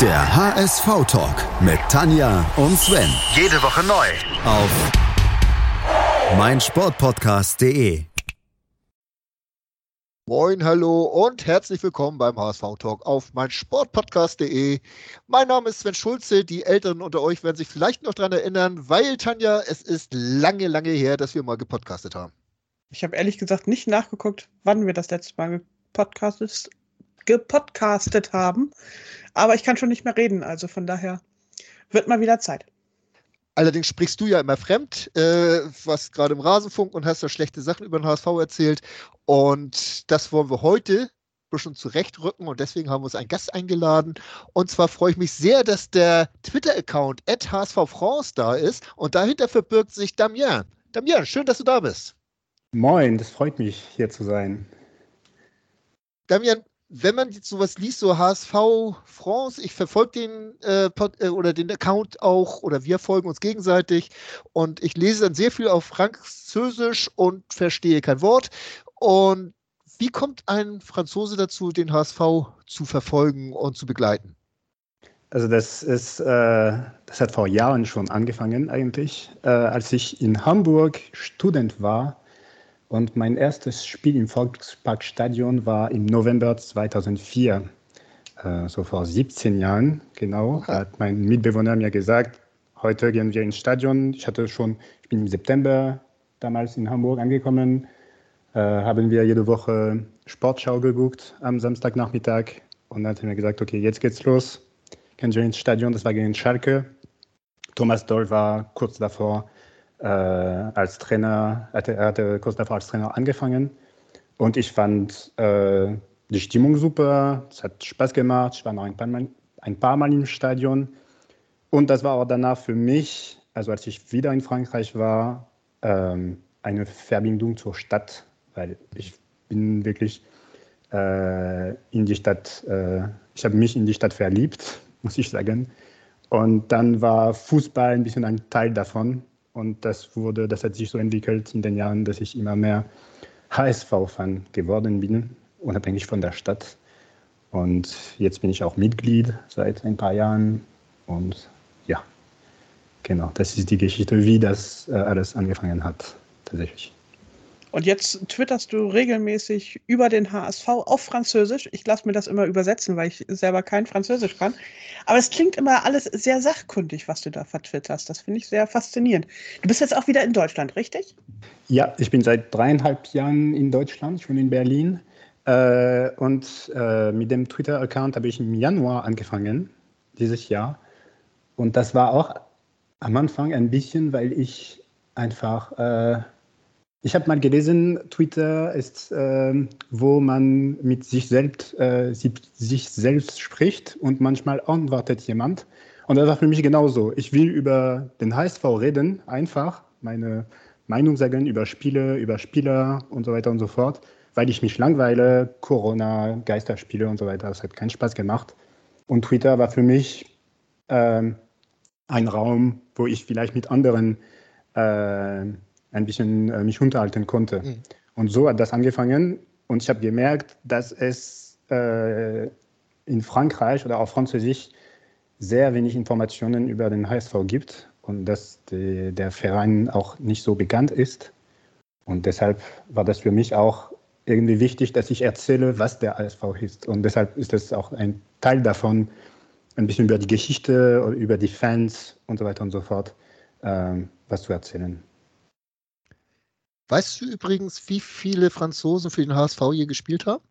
Der HSV-Talk mit Tanja und Sven. Jede Woche neu. Auf meinsportpodcast.de. Moin, hallo und herzlich willkommen beim HSV Talk auf meinsportpodcast.de. Mein Name ist Sven Schulze. Die Älteren unter euch werden sich vielleicht noch daran erinnern, weil Tanja, es ist lange, lange her, dass wir mal gepodcastet haben. Ich habe ehrlich gesagt nicht nachgeguckt, wann wir das letzte Mal gepodcastet, gepodcastet haben. Aber ich kann schon nicht mehr reden, also von daher wird mal wieder Zeit. Allerdings sprichst du ja immer fremd, äh, was gerade im Rasenfunk und hast da schlechte Sachen über den HSV erzählt. Und das wollen wir heute schon zurechtrücken und deswegen haben wir uns einen Gast eingeladen. Und zwar freue ich mich sehr, dass der Twitter-Account HSV France da ist und dahinter verbirgt sich Damien. Damien, schön, dass du da bist. Moin, das freut mich, hier zu sein. Damien, wenn man jetzt sowas liest, so HSV France, ich verfolge den äh, äh, oder den Account auch oder wir folgen uns gegenseitig und ich lese dann sehr viel auf Französisch und verstehe kein Wort. Und wie kommt ein Franzose dazu, den HSV zu verfolgen und zu begleiten? Also das ist, äh, das hat vor Jahren schon angefangen eigentlich, äh, als ich in Hamburg Student war und mein erstes Spiel im Volksparkstadion war im November 2004, äh, so vor 17 Jahren genau. Hat mein Mitbewohner mir gesagt, heute gehen wir ins Stadion. Ich hatte schon, ich bin im September damals in Hamburg angekommen, äh, haben wir jede Woche Sportschau geguckt am Samstagnachmittag und dann hat er mir gesagt, okay, jetzt geht's los. Gehen wir ins Stadion, das war gegen Schalke. Thomas Doll war kurz davor als Trainer, er hatte kurz davor als Trainer angefangen. Und ich fand äh, die Stimmung super, es hat Spaß gemacht, ich war noch ein paar, Mal, ein paar Mal im Stadion. Und das war auch danach für mich, also als ich wieder in Frankreich war, ähm, eine Verbindung zur Stadt, weil ich bin wirklich äh, in die Stadt, äh, ich habe mich in die Stadt verliebt, muss ich sagen. Und dann war Fußball ein bisschen ein Teil davon. Und das wurde, das hat sich so entwickelt in den Jahren, dass ich immer mehr HSV-Fan geworden bin, unabhängig von der Stadt. Und jetzt bin ich auch Mitglied seit ein paar Jahren. Und ja, genau, das ist die Geschichte, wie das äh, alles angefangen hat, tatsächlich. Und jetzt twitterst du regelmäßig über den HSV auf Französisch. Ich lasse mir das immer übersetzen, weil ich selber kein Französisch kann. Aber es klingt immer alles sehr sachkundig, was du da vertwitterst. Das finde ich sehr faszinierend. Du bist jetzt auch wieder in Deutschland, richtig? Ja, ich bin seit dreieinhalb Jahren in Deutschland, schon in Berlin. Äh, und äh, mit dem Twitter-Account habe ich im Januar angefangen, dieses Jahr. Und das war auch am Anfang ein bisschen, weil ich einfach äh, ich habe mal gelesen, Twitter ist, äh, wo man mit sich selbst, äh, sich selbst spricht und manchmal antwortet jemand. Und das war für mich genauso. Ich will über den HSV reden, einfach meine Meinung sagen über Spiele, über Spieler und so weiter und so fort, weil ich mich langweile, Corona, Geisterspiele und so weiter. Das hat keinen Spaß gemacht. Und Twitter war für mich äh, ein Raum, wo ich vielleicht mit anderen äh, ein bisschen äh, mich unterhalten konnte. Mhm. Und so hat das angefangen und ich habe gemerkt, dass es äh, in Frankreich oder auf Französisch sehr wenig Informationen über den HSV gibt und dass die, der Verein auch nicht so bekannt ist. Und deshalb war das für mich auch irgendwie wichtig, dass ich erzähle, was der HSV ist. Und deshalb ist es auch ein Teil davon, ein bisschen über die Geschichte, über die Fans und so weiter und so fort äh, was zu erzählen. Weißt du übrigens, wie viele Franzosen für den HSV hier gespielt haben?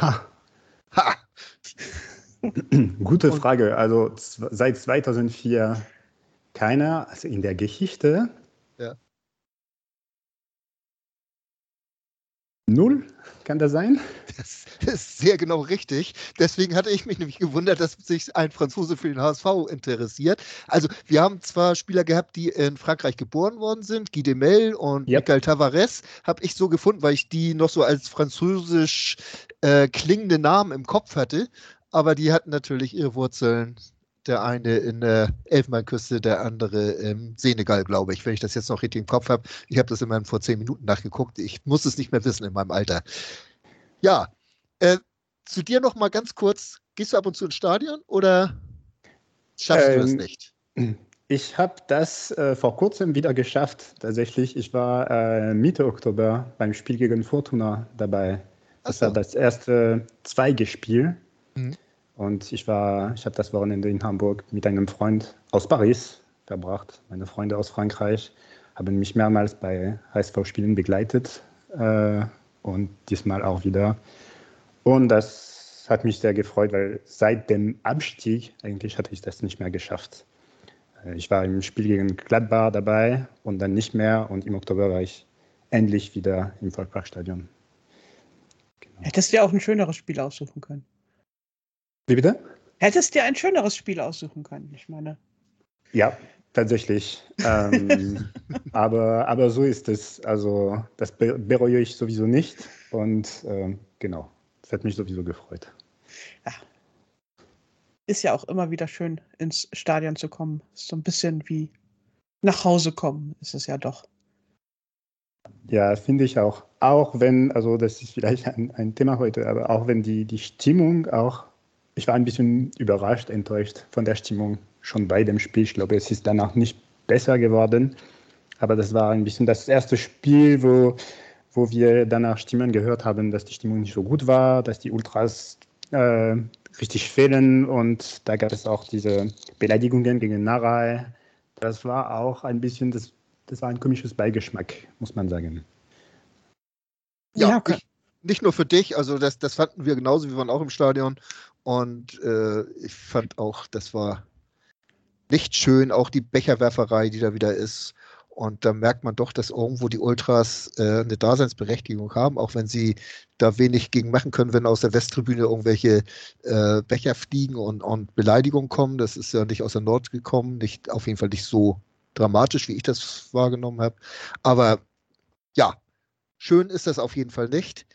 Ha. Ha. Gute Frage. Also seit 2004 keiner. Also in der Geschichte. Null? Kann das sein? Das ist sehr genau richtig. Deswegen hatte ich mich nämlich gewundert, dass sich ein Franzose für den HSV interessiert. Also, wir haben zwar Spieler gehabt, die in Frankreich geboren worden sind, Guy Demel und yep. Michael Tavares, habe ich so gefunden, weil ich die noch so als französisch äh, klingende Namen im Kopf hatte. Aber die hatten natürlich ihre Wurzeln der eine in der Elfenbeinküste, der andere im Senegal, glaube ich, wenn ich das jetzt noch richtig im Kopf habe. Ich habe das immerhin vor zehn Minuten nachgeguckt. Ich muss es nicht mehr wissen in meinem Alter. Ja, äh, zu dir noch mal ganz kurz. gehst du ab und zu ins Stadion oder schaffst ähm, du das nicht? Ich habe das äh, vor kurzem wieder geschafft, tatsächlich. Ich war äh, Mitte Oktober beim Spiel gegen Fortuna dabei. Das so. war das erste Zweigespiel. Mhm. Und ich war, ich habe das Wochenende in Hamburg mit einem Freund aus Paris verbracht. Meine Freunde aus Frankreich haben mich mehrmals bei HSV-Spielen begleitet äh, und diesmal auch wieder. Und das hat mich sehr gefreut, weil seit dem Abstieg eigentlich hatte ich das nicht mehr geschafft. Äh, ich war im Spiel gegen Gladbach dabei und dann nicht mehr. Und im Oktober war ich endlich wieder im Volksparkstadion. Genau. Hättest du dir auch ein schöneres Spiel aussuchen können. Wie bitte? Hättest du dir ein schöneres Spiel aussuchen können, ich meine. Ja, tatsächlich. ähm, aber, aber so ist es. Also das bereue ich sowieso nicht. Und ähm, genau, das hat mich sowieso gefreut. Ja. Ist ja auch immer wieder schön, ins Stadion zu kommen. Ist so ein bisschen wie nach Hause kommen, ist es ja doch. Ja, finde ich auch. Auch wenn, also das ist vielleicht ein, ein Thema heute, aber auch wenn die, die Stimmung auch, ich war ein bisschen überrascht, enttäuscht von der Stimmung schon bei dem Spiel. Ich glaube, es ist danach nicht besser geworden, aber das war ein bisschen das erste Spiel, wo, wo wir danach Stimmen gehört haben, dass die Stimmung nicht so gut war, dass die Ultras äh, richtig fehlen und da gab es auch diese Beleidigungen gegen Narai. Das war auch ein bisschen das das war ein komisches Beigeschmack, muss man sagen. Ja, ja okay. Ich, nicht nur für dich, also das, das fanden wir genauso, wir waren auch im Stadion und äh, ich fand auch, das war nicht schön, auch die Becherwerferei, die da wieder ist. Und da merkt man doch, dass irgendwo die Ultras äh, eine Daseinsberechtigung haben, auch wenn sie da wenig gegen machen können, wenn aus der Westtribüne irgendwelche äh, Becher fliegen und, und Beleidigungen kommen. Das ist ja nicht aus der Nord gekommen, nicht, auf jeden Fall nicht so dramatisch, wie ich das wahrgenommen habe. Aber ja, schön ist das auf jeden Fall nicht.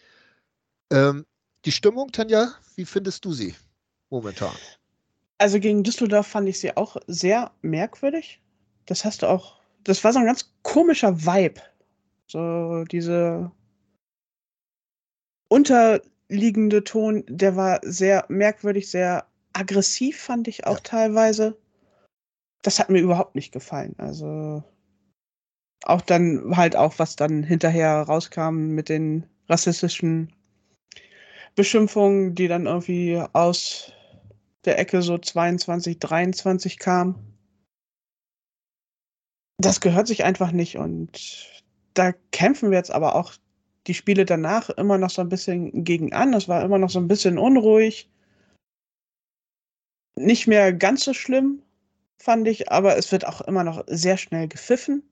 Ähm, die Stimmung, Tanja, wie findest du sie momentan? Also gegen Düsseldorf fand ich sie auch sehr merkwürdig. Das hast du auch, das war so ein ganz komischer Vibe. So diese unterliegende Ton, der war sehr merkwürdig, sehr aggressiv, fand ich auch ja. teilweise das hat mir überhaupt nicht gefallen. Also auch dann halt auch, was dann hinterher rauskam mit den rassistischen Beschimpfungen, die dann irgendwie aus der Ecke so 22, 23 kam. Das gehört sich einfach nicht und da kämpfen wir jetzt aber auch die Spiele danach immer noch so ein bisschen gegen an. Es war immer noch so ein bisschen unruhig. Nicht mehr ganz so schlimm, fand ich, aber es wird auch immer noch sehr schnell gepfiffen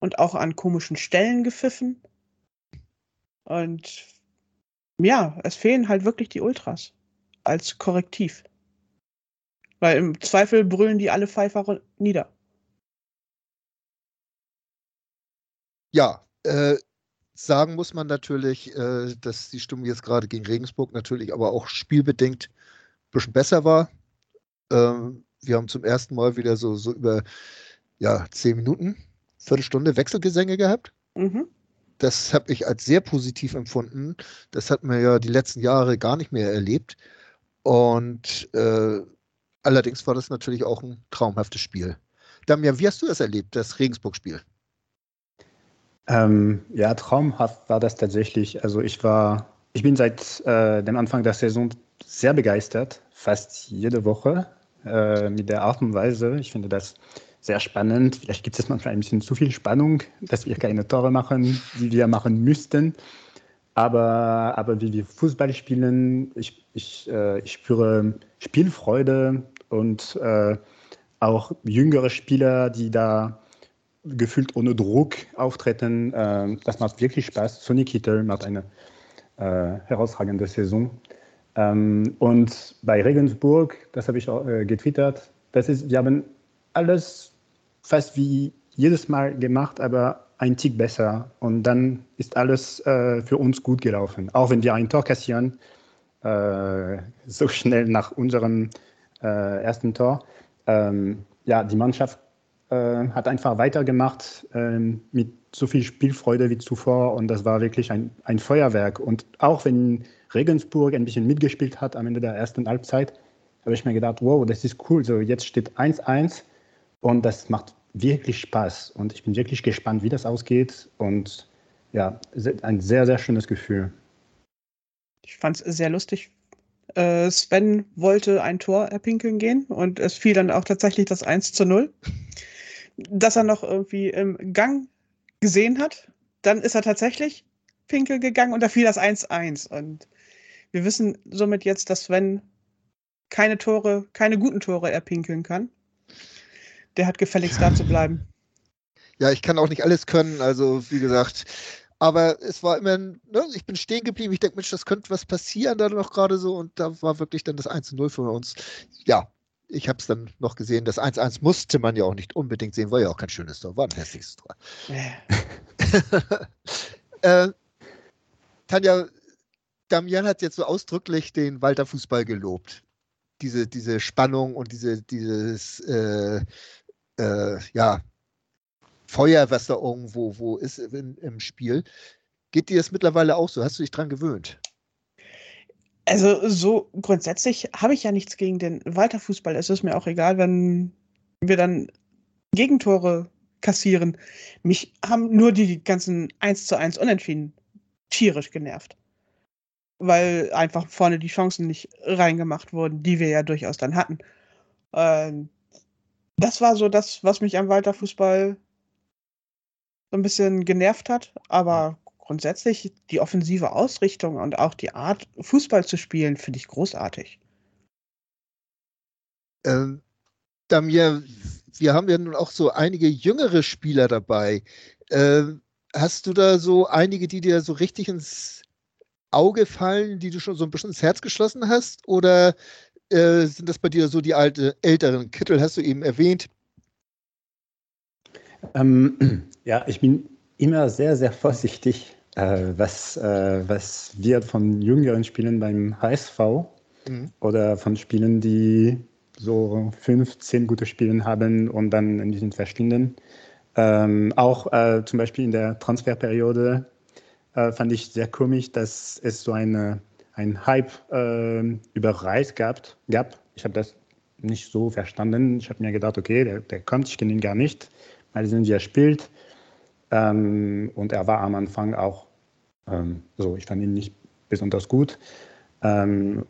und auch an komischen Stellen gepfiffen. Und ja, es fehlen halt wirklich die Ultras als Korrektiv. Weil im Zweifel brüllen die alle Pfeifer nieder. Ja, äh, sagen muss man natürlich, äh, dass die Stimmung jetzt gerade gegen Regensburg natürlich aber auch spielbedingt ein bisschen besser war. Ähm, wir haben zum ersten Mal wieder so, so über ja, zehn Minuten, Viertelstunde Wechselgesänge gehabt. Mhm. Das habe ich als sehr positiv empfunden. Das hat man ja die letzten Jahre gar nicht mehr erlebt. Und äh, allerdings war das natürlich auch ein traumhaftes Spiel. Damian, wie hast du das erlebt, das Regensburg-Spiel? Ähm, ja, traumhaft war das tatsächlich. Also ich war, ich bin seit äh, dem Anfang der Saison sehr begeistert, fast jede Woche äh, mit der Art und Weise. Ich finde das sehr spannend. Vielleicht gibt es manchmal ein bisschen zu viel Spannung, dass wir keine Tore machen, die wir machen müssten. Aber, aber wie wir Fußball spielen, ich, ich, äh, ich spüre Spielfreude und äh, auch jüngere Spieler, die da gefühlt ohne Druck auftreten. Äh, das macht wirklich Spaß. Sonny Kittel macht eine äh, herausragende Saison. Ähm, und bei Regensburg, das habe ich auch äh, getwittert, das ist, wir haben alles fast wie jedes Mal gemacht, aber ein Tick besser. Und dann ist alles äh, für uns gut gelaufen. Auch wenn wir ein Tor kassieren, äh, so schnell nach unserem äh, ersten Tor. Ähm, ja, die Mannschaft äh, hat einfach weitergemacht ähm, mit so viel Spielfreude wie zuvor und das war wirklich ein, ein Feuerwerk. Und auch wenn Regensburg ein bisschen mitgespielt hat am Ende der ersten Halbzeit, habe ich mir gedacht, wow, das ist cool. So, jetzt steht 1-1 und das macht wirklich Spaß. Und ich bin wirklich gespannt, wie das ausgeht. Und ja, ein sehr, sehr schönes Gefühl. Ich fand es sehr lustig. Äh, Sven wollte ein Tor erpinkeln gehen und es fiel dann auch tatsächlich das 1 zu 0. Dass er noch irgendwie im Gang gesehen hat, dann ist er tatsächlich pinkeln gegangen und da fiel das 1-1. Und wir wissen somit jetzt, dass Sven keine Tore, keine guten Tore erpinkeln kann. Der hat gefälligst da zu bleiben. Ja, ich kann auch nicht alles können, also wie gesagt. Aber es war immer, ne, ich bin stehen geblieben. Ich denke, Mensch, das könnte was passieren da noch gerade so. Und da war wirklich dann das 1-0 für uns. Ja, ich habe es dann noch gesehen. Das 1-1 musste man ja auch nicht unbedingt sehen, war ja auch kein schönes Tor, war ein hässliches Tor. äh, Tanja, Damian hat jetzt so ausdrücklich den Walter Fußball gelobt. Diese, diese Spannung und diese, dieses, äh, äh, ja, Feuer, was da irgendwo wo ist in, im Spiel. Geht dir das mittlerweile auch so? Hast du dich dran gewöhnt? Also so grundsätzlich habe ich ja nichts gegen den Walter Fußball. Es ist mir auch egal, wenn wir dann Gegentore kassieren. Mich haben nur die ganzen 1 zu 1 Unentschieden tierisch genervt. Weil einfach vorne die Chancen nicht reingemacht wurden, die wir ja durchaus dann hatten. Ähm, das war so das, was mich am Walter Fußball so ein bisschen genervt hat. Aber grundsätzlich die offensive Ausrichtung und auch die Art, Fußball zu spielen, finde ich großartig. Ähm, Damir, wir haben ja nun auch so einige jüngere Spieler dabei. Ähm, hast du da so einige, die dir so richtig ins Auge fallen, die du schon so ein bisschen ins Herz geschlossen hast? Oder äh, sind das bei dir so die alte, älteren? Kittel hast du eben erwähnt. Ähm, ja, ich bin immer sehr, sehr vorsichtig, äh, was, äh, was wird von jüngeren Spielen beim HSV mhm. oder von Spielen, die so fünf, zehn gute Spiele haben und dann in diesen verschwinden. Ähm, auch äh, zum Beispiel in der Transferperiode äh, fand ich sehr komisch, dass es so eine, ein Hype äh, über Reis gab. gab. Ich habe das nicht so verstanden. Ich habe mir gedacht, okay, der, der kommt, ich kenne ihn gar nicht, sehen, wie er spielt. Ähm, und er war am Anfang auch ähm, so, ich fand ihn nicht besonders gut. Ähm,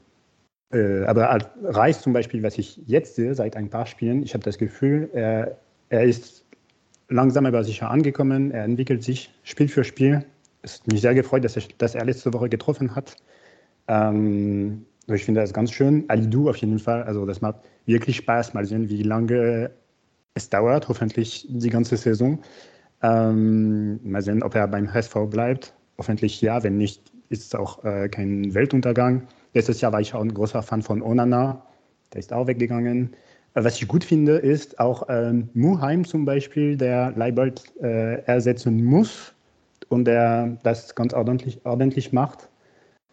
äh, aber Reis zum Beispiel, was ich jetzt sehe, seit ein paar Spielen, ich habe das Gefühl, er, er ist langsam aber sicher angekommen. Er entwickelt sich Spiel für Spiel. Es hat mich sehr gefreut, dass er, dass er letzte Woche getroffen hat. Ähm, ich finde das ganz schön. Alidou auf jeden Fall. Also das macht wirklich Spaß. Mal sehen, wie lange es dauert. Hoffentlich die ganze Saison. Ähm, mal sehen, ob er beim HSV bleibt. Hoffentlich ja. Wenn nicht, ist es auch äh, kein Weltuntergang. Letztes Jahr war ich auch ein großer Fan von Onana. Der ist auch weggegangen. Äh, was ich gut finde, ist auch ähm, Muheim zum Beispiel, der Leibold äh, ersetzen muss und der das ganz ordentlich, ordentlich macht.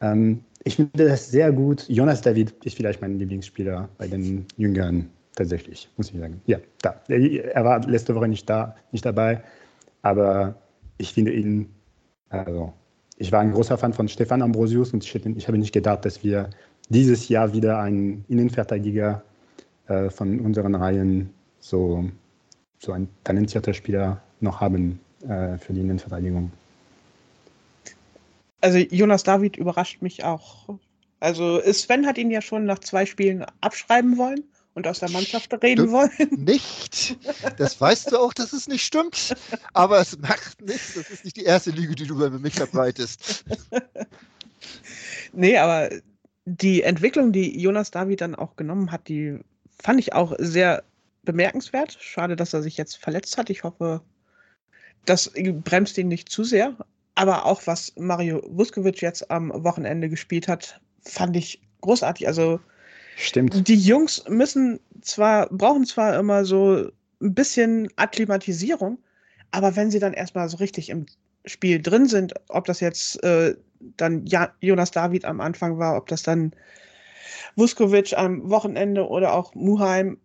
Ähm, ich finde das sehr gut. Jonas David ist vielleicht mein Lieblingsspieler bei den Jüngeren, tatsächlich, muss ich sagen. Ja, da. Er war letzte Woche nicht da, nicht dabei, aber ich finde ihn, also ich war ein großer Fan von Stefan Ambrosius und ich, ich habe nicht gedacht, dass wir dieses Jahr wieder einen Innenverteidiger äh, von unseren Reihen so, so ein talentierter Spieler noch haben äh, für die Innenverteidigung. Also Jonas David überrascht mich auch. Also Sven hat ihn ja schon nach zwei Spielen abschreiben wollen und aus der Mannschaft reden wollen. Nicht. Das weißt du auch, dass es nicht stimmt. Aber es macht nichts. Das ist nicht die erste Lüge, die du über mich verbreitest. nee, aber die Entwicklung, die Jonas David dann auch genommen hat, die fand ich auch sehr bemerkenswert. Schade, dass er sich jetzt verletzt hat. Ich hoffe, das bremst ihn nicht zu sehr. Aber auch was Mario Vuskovic jetzt am Wochenende gespielt hat, fand ich großartig. Also Stimmt. Die Jungs müssen zwar, brauchen zwar immer so ein bisschen Akklimatisierung, aber wenn sie dann erstmal so richtig im Spiel drin sind, ob das jetzt äh, dann ja Jonas David am Anfang war, ob das dann Vuskovic am Wochenende oder auch Muheim,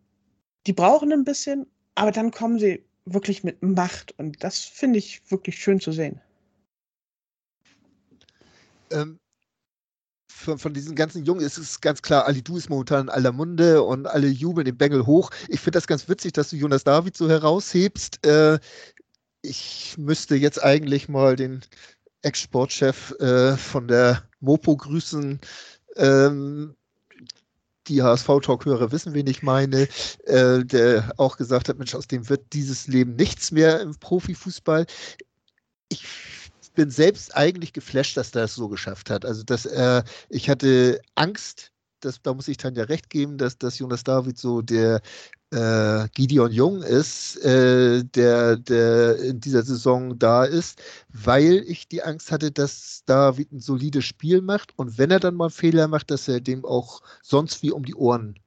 die brauchen ein bisschen, aber dann kommen sie wirklich mit Macht und das finde ich wirklich schön zu sehen. Ähm, von, von diesen ganzen Jungen ist es ganz klar, Ali Du ist momentan in aller Munde und alle jubeln den Bengel hoch. Ich finde das ganz witzig, dass du Jonas David so heraushebst. Äh, ich müsste jetzt eigentlich mal den Ex-Sportchef äh, von der Mopo grüßen. Ähm, die HSV-Talk-Hörer wissen, wen ich meine, äh, der auch gesagt hat, Mensch, aus dem wird dieses Leben nichts mehr im Profifußball. Ich bin selbst eigentlich geflasht, dass er es so geschafft hat. Also, dass er, ich hatte Angst, dass, da muss ich Tanja recht geben, dass, dass Jonas David so der äh, Gideon Jung ist, äh, der, der in dieser Saison da ist, weil ich die Angst hatte, dass David ein solides Spiel macht und wenn er dann mal Fehler macht, dass er dem auch sonst wie um die Ohren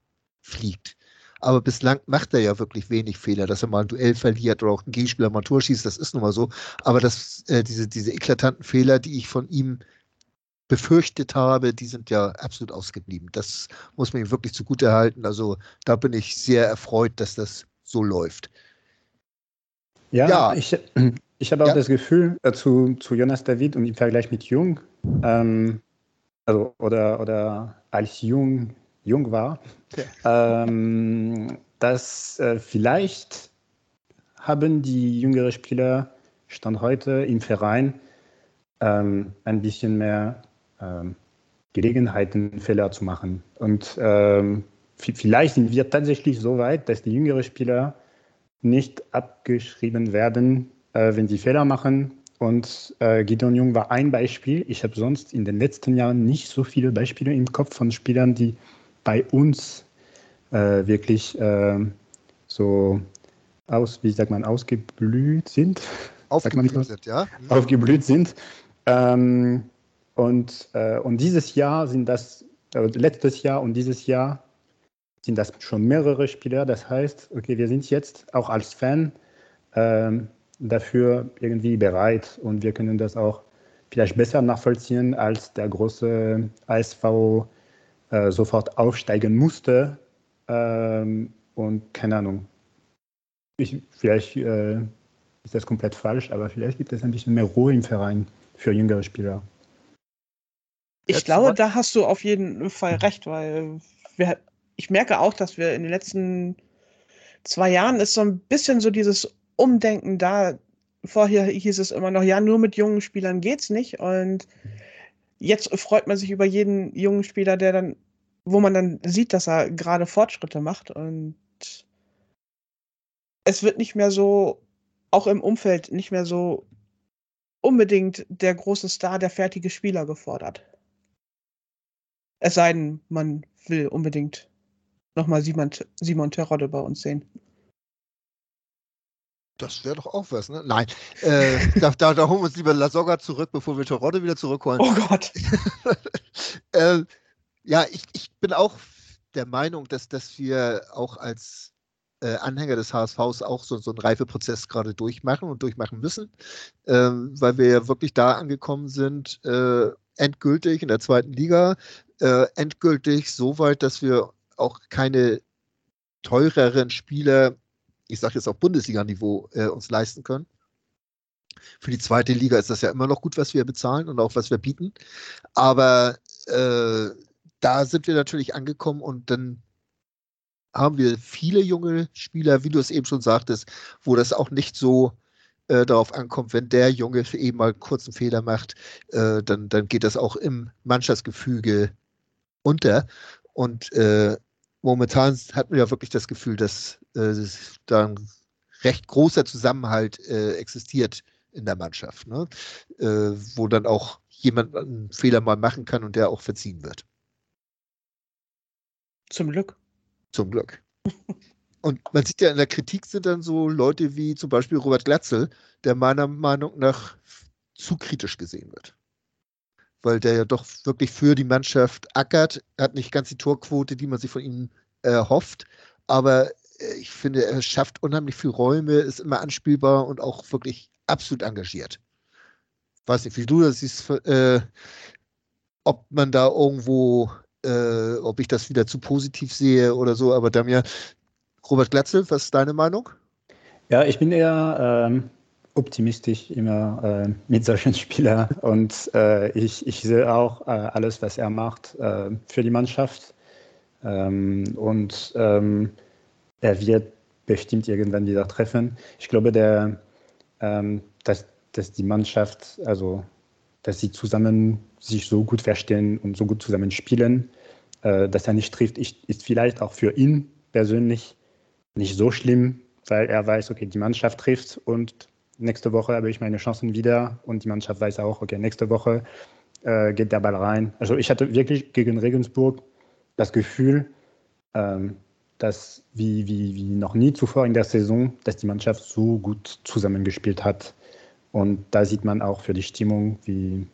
fliegt. Aber bislang macht er ja wirklich wenig Fehler, dass er mal ein Duell verliert oder auch ein Gegenspieler mal ein Tor schießt, das ist nun mal so. Aber das, äh, diese, diese eklatanten Fehler, die ich von ihm befürchtet habe, die sind ja absolut ausgeblieben. Das muss man ihm wirklich zugute halten. Also da bin ich sehr erfreut, dass das so läuft. Ja, ja. ich, ich habe auch ja. das Gefühl äh, zu, zu Jonas David und im Vergleich mit Jung, ähm, also, oder, oder als Jung jung war, okay. ähm, dass äh, vielleicht haben die jüngeren Spieler Stand heute im Verein ähm, ein bisschen mehr ähm, Gelegenheiten, Fehler zu machen. Und ähm, vielleicht sind wir tatsächlich so weit, dass die jüngeren Spieler nicht abgeschrieben werden, äh, wenn sie Fehler machen. Und äh, Gideon Jung war ein Beispiel. Ich habe sonst in den letzten Jahren nicht so viele Beispiele im Kopf von Spielern, die bei uns äh, wirklich äh, so aus, wie sagt man, ausgeblüht sind. Aufgeblüht sind, ja. Mhm. Aufgeblüht sind. Ähm, und, äh, und dieses Jahr sind das, äh, letztes Jahr und dieses Jahr sind das schon mehrere Spieler. Das heißt, okay, wir sind jetzt auch als Fan ähm, dafür irgendwie bereit und wir können das auch vielleicht besser nachvollziehen als der große ASV äh, sofort aufsteigen musste. Ähm, und keine Ahnung, ich, vielleicht äh, ist das komplett falsch, aber vielleicht gibt es ein bisschen mehr Ruhe im Verein für jüngere Spieler. Ich Jetzt glaube, da hast du auf jeden Fall recht, weil wir, ich merke auch, dass wir in den letzten zwei Jahren ist so ein bisschen so dieses Umdenken da. Vorher hieß es immer noch, ja, nur mit jungen Spielern geht's nicht. Und jetzt freut man sich über jeden jungen Spieler, der dann, wo man dann sieht, dass er gerade Fortschritte macht. Und es wird nicht mehr so, auch im Umfeld, nicht mehr so unbedingt der große Star, der fertige Spieler gefordert. Es sei denn, man will unbedingt nochmal Simon, Simon Terodde bei uns sehen. Das wäre doch auch was, ne? Nein, äh, da, da, da, holen wir uns lieber Lasogga zurück, bevor wir Terodde wieder zurückholen. Oh Gott. äh, ja, ich, ich bin auch der Meinung, dass, dass wir auch als äh, Anhänger des HSVs auch so, so einen Reifeprozess gerade durchmachen und durchmachen müssen, ähm, weil wir ja wirklich da angekommen sind, äh, endgültig in der zweiten Liga, äh, endgültig so weit, dass wir auch keine teureren Spieler, ich sage jetzt auf Bundesliga-Niveau, äh, uns leisten können. Für die zweite Liga ist das ja immer noch gut, was wir bezahlen und auch was wir bieten. Aber äh, da sind wir natürlich angekommen und dann haben wir viele junge Spieler, wie du es eben schon sagtest, wo das auch nicht so äh, darauf ankommt, wenn der Junge eben mal einen kurzen Fehler macht, äh, dann, dann geht das auch im Mannschaftsgefüge unter. Und äh, momentan hat man ja wirklich das Gefühl, dass äh, da ein recht großer Zusammenhalt äh, existiert in der Mannschaft, ne? Äh, wo dann auch jemand einen Fehler mal machen kann und der auch verziehen wird. Zum Glück. Zum Glück. Und man sieht ja in der Kritik sind dann so Leute wie zum Beispiel Robert Glatzel, der meiner Meinung nach zu kritisch gesehen wird. Weil der ja doch wirklich für die Mannschaft ackert, hat nicht ganz die Torquote, die man sich von ihm erhofft, aber äh, ich finde, er schafft unheimlich viel Räume, ist immer anspielbar und auch wirklich absolut engagiert. Weiß nicht, wie du das siehst, äh, ob man da irgendwo, äh, ob ich das wieder zu positiv sehe oder so, aber Damir, Robert Glatzel, was ist deine Meinung? Ja, ich bin eher ähm, optimistisch immer äh, mit solchen Spielern und äh, ich, ich sehe auch äh, alles, was er macht äh, für die Mannschaft. Ähm, und ähm, er wird bestimmt irgendwann wieder treffen. Ich glaube, der, ähm, dass, dass die Mannschaft, also dass sie zusammen sich so gut verstehen und so gut zusammen spielen, äh, dass er nicht trifft, ist vielleicht auch für ihn persönlich nicht so schlimm, weil er weiß, okay, die Mannschaft trifft und nächste Woche habe ich meine Chancen wieder und die Mannschaft weiß auch, okay, nächste Woche äh, geht der Ball rein. Also ich hatte wirklich gegen Regensburg das Gefühl, ähm, dass wie, wie, wie noch nie zuvor in der Saison, dass die Mannschaft so gut zusammengespielt hat. Und da sieht man auch für die Stimmung, wie,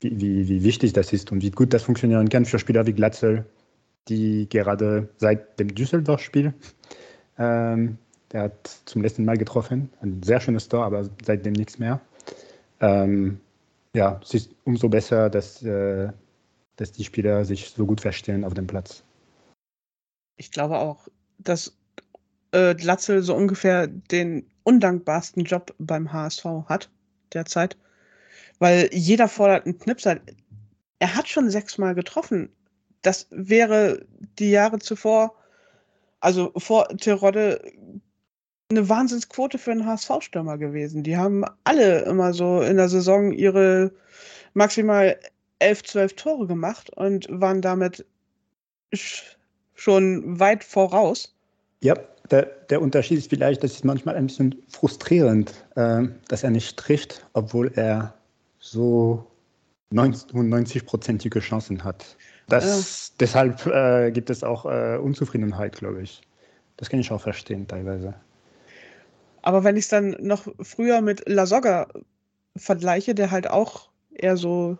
wie, wie, wichtig das ist und wie gut das funktionieren kann für Spieler wie Glatzel, die gerade seit dem Düsseldorf-Spiel ähm, der hat zum letzten Mal getroffen. Ein sehr schönes Tor, aber seitdem nichts mehr. Ähm, ja, es ist umso besser, dass, äh, dass die Spieler sich so gut verstehen auf dem Platz. Ich glaube auch, dass äh, Glatzel so ungefähr den undankbarsten Job beim HSV hat derzeit. Weil jeder fordert einen Knipser. Er hat schon sechsmal getroffen. Das wäre die Jahre zuvor, also vor Terodde, eine Wahnsinnsquote für einen HSV-Stürmer gewesen. Die haben alle immer so in der Saison ihre maximal elf, zwölf Tore gemacht und waren damit schon weit voraus. Ja, der, der Unterschied ist vielleicht, das ist manchmal ein bisschen frustrierend, äh, dass er nicht trifft, obwohl er so 90-prozentige Chancen hat. Das, ja. Deshalb äh, gibt es auch äh, Unzufriedenheit, glaube ich. Das kann ich auch verstehen teilweise. Aber wenn ich es dann noch früher mit Lasogga vergleiche, der halt auch eher so,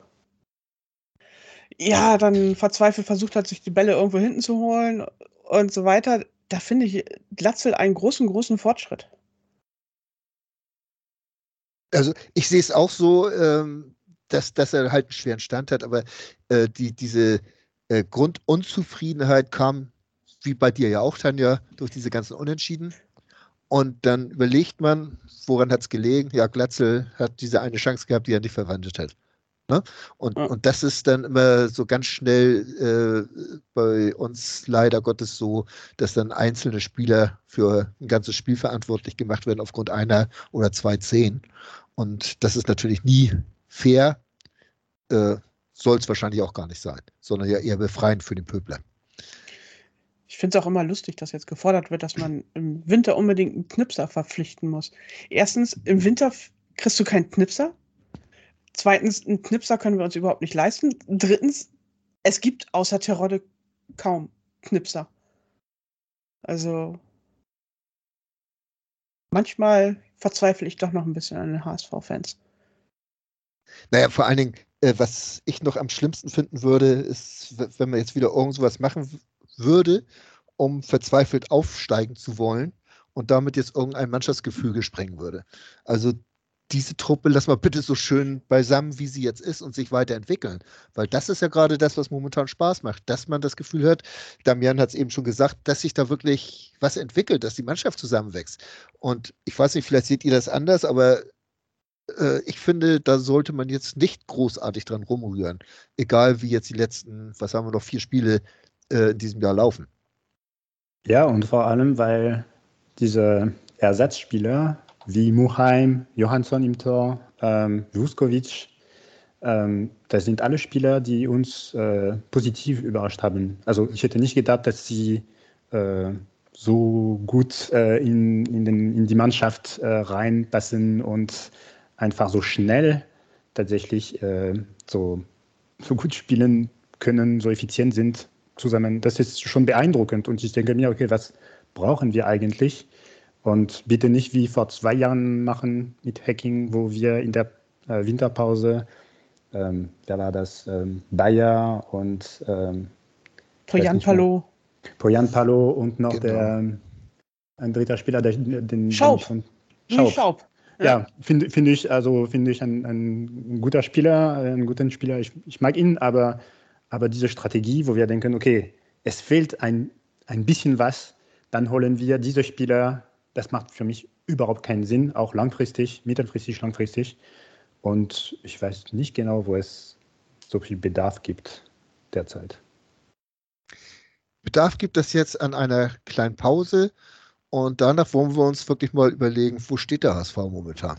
ja, dann verzweifelt versucht hat, sich die Bälle irgendwo hinten zu holen und so weiter, da finde ich Glatzel einen großen, großen Fortschritt. Also ich sehe es auch so, ähm, dass, dass er halt einen schweren Stand hat, aber äh, die, diese äh, Grundunzufriedenheit kam, wie bei dir ja auch, Tanja, durch diese ganzen Unentschieden. Und dann überlegt man, woran hat es gelegen? Ja, Glatzel hat diese eine Chance gehabt, die er nicht verwandelt hat. Ne? Und, ja. und das ist dann immer so ganz schnell äh, bei uns leider Gottes so, dass dann einzelne Spieler für ein ganzes Spiel verantwortlich gemacht werden aufgrund einer oder zwei Zehn. Und das ist natürlich nie fair, äh, soll es wahrscheinlich auch gar nicht sein, sondern ja eher befreiend für den Pöbler. Ich finde es auch immer lustig, dass jetzt gefordert wird, dass man im Winter unbedingt einen Knipser verpflichten muss. Erstens, im Winter kriegst du keinen Knipser. Zweitens, einen Knipser können wir uns überhaupt nicht leisten. Drittens, es gibt außer Terodde kaum Knipser. Also manchmal verzweifle ich doch noch ein bisschen an den HSV-Fans. Naja, vor allen Dingen, äh, was ich noch am schlimmsten finden würde, ist, wenn man jetzt wieder irgend sowas machen würde, um verzweifelt aufsteigen zu wollen und damit jetzt irgendein Mannschaftsgefüge sprengen würde. Also diese Truppe lass mal bitte so schön beisammen, wie sie jetzt ist und sich weiterentwickeln. Weil das ist ja gerade das, was momentan Spaß macht, dass man das Gefühl hat, Damian hat es eben schon gesagt, dass sich da wirklich was entwickelt, dass die Mannschaft zusammenwächst. Und ich weiß nicht, vielleicht seht ihr das anders, aber äh, ich finde, da sollte man jetzt nicht großartig dran rumrühren. Egal wie jetzt die letzten, was haben wir noch, vier Spiele äh, diesem Jahr laufen. Ja, und vor allem, weil diese Ersatzspieler wie Muheim, Johansson im Tor, ähm, Vuskovic, ähm, das sind alle Spieler, die uns äh, positiv überrascht haben. Also ich hätte nicht gedacht, dass sie äh, so gut äh, in, in, den, in, die Mannschaft äh, reinpassen und einfach so schnell tatsächlich äh, so, so gut spielen können, so effizient sind zusammen. Das ist schon beeindruckend. Und ich denke mir, okay, was brauchen wir eigentlich? Und bitte nicht wie vor zwei Jahren machen mit Hacking, wo wir in der äh, Winterpause, ähm, wer war das? Ähm, Bayer und ähm, Poyan Palo. Poyan Palo und noch genau. der ein dritter Spieler, der, den Schaub. Von, Schaub. Schaub. Ja, ja finde find ich, also finde ich ein, ein guter Spieler, einen guten Spieler. Ich, ich mag ihn, aber aber diese Strategie, wo wir denken, okay, es fehlt ein, ein bisschen was, dann holen wir diese Spieler das macht für mich überhaupt keinen Sinn, auch langfristig, mittelfristig, langfristig. Und ich weiß nicht genau, wo es so viel Bedarf gibt derzeit. Bedarf gibt es jetzt an einer kleinen Pause und danach wollen wir uns wirklich mal überlegen, wo steht der HSV momentan?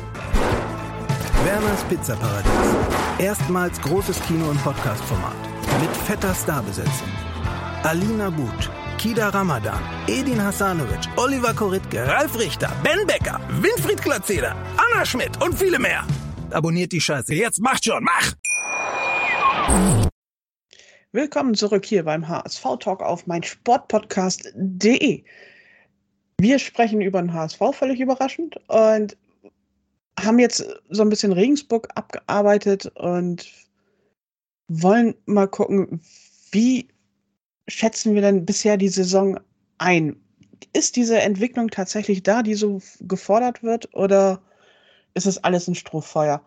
Werners Pizzaparadies. Erstmals großes Kino- und Podcast-Format. Mit fetter Starbesetzung. Alina But, Kida Ramadan, Edin Hasanovic, Oliver Koritke, Ralf Richter, Ben Becker, Winfried Glatzeder, Anna Schmidt und viele mehr. Abonniert die Scheiße. Jetzt macht schon, mach! Willkommen zurück hier beim HSV Talk auf mein Sportpodcast.de. Wir sprechen über den HSV völlig überraschend und haben jetzt so ein bisschen Regensburg abgearbeitet und wollen mal gucken, wie schätzen wir denn bisher die Saison ein? Ist diese Entwicklung tatsächlich da, die so gefordert wird, oder ist es alles ein Strohfeuer?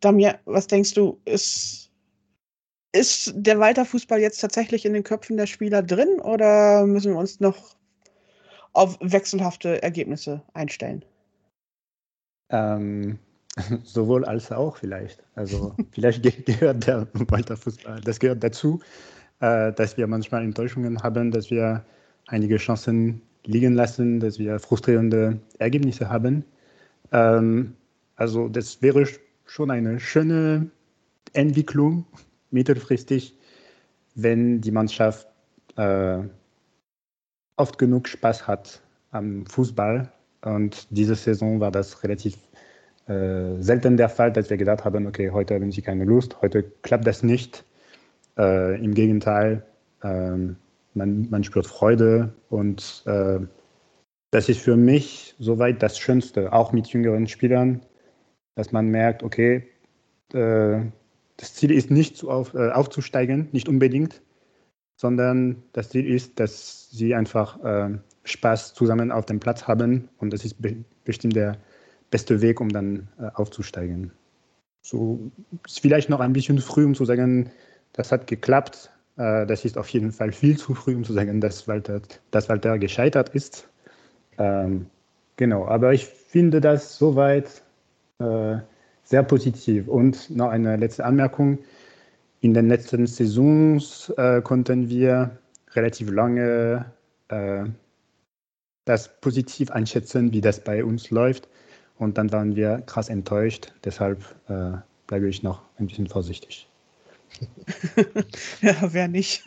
Damir, was denkst du, ist, ist der Weiterfußball jetzt tatsächlich in den Köpfen der Spieler drin oder müssen wir uns noch auf wechselhafte Ergebnisse einstellen? Ähm, sowohl als auch vielleicht. Also vielleicht gehört der Weiterfußball, das gehört dazu, äh, dass wir manchmal Enttäuschungen haben, dass wir einige Chancen liegen lassen, dass wir frustrierende Ergebnisse haben. Ähm, also das wäre schon eine schöne Entwicklung mittelfristig, wenn die Mannschaft äh, oft genug Spaß hat am Fußball. Und diese Saison war das relativ äh, selten der Fall, dass wir gedacht haben, okay, heute haben sie keine Lust, heute klappt das nicht. Äh, Im Gegenteil, ähm, man, man spürt Freude und äh, das ist für mich soweit das Schönste, auch mit jüngeren Spielern, dass man merkt, okay, äh, das Ziel ist nicht auf, äh, aufzusteigen, nicht unbedingt, sondern das Ziel ist, dass sie einfach äh, Spaß zusammen auf dem Platz haben und das ist be bestimmt der beste Weg, um dann äh, aufzusteigen. So ist vielleicht noch ein bisschen früh, um zu sagen, das hat geklappt. Äh, das ist auf jeden Fall viel zu früh, um zu sagen, dass Walter, dass Walter gescheitert ist. Ähm, genau, aber ich finde das soweit äh, sehr positiv. Und noch eine letzte Anmerkung. In den letzten Saisons äh, konnten wir relativ lange äh, das positiv einschätzen, wie das bei uns läuft. Und dann waren wir krass enttäuscht. Deshalb äh, bleibe ich noch ein bisschen vorsichtig. ja, wer nicht?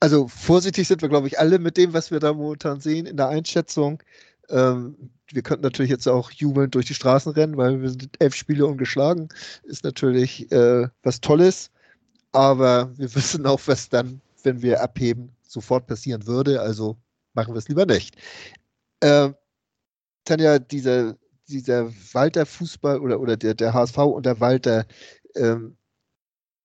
also vorsichtig sind wir, glaube ich, alle mit dem, was wir da momentan sehen in der Einschätzung. Ähm, wir könnten natürlich jetzt auch jubelnd durch die Straßen rennen, weil wir sind elf Spiele ungeschlagen. Ist natürlich äh, was Tolles, aber wir wissen auch, was dann, wenn wir abheben, sofort passieren würde. Also machen wir es lieber nicht. Äh, Tanja, dieser, dieser Walter-Fußball oder, oder der, der HSV und der Walter, ähm,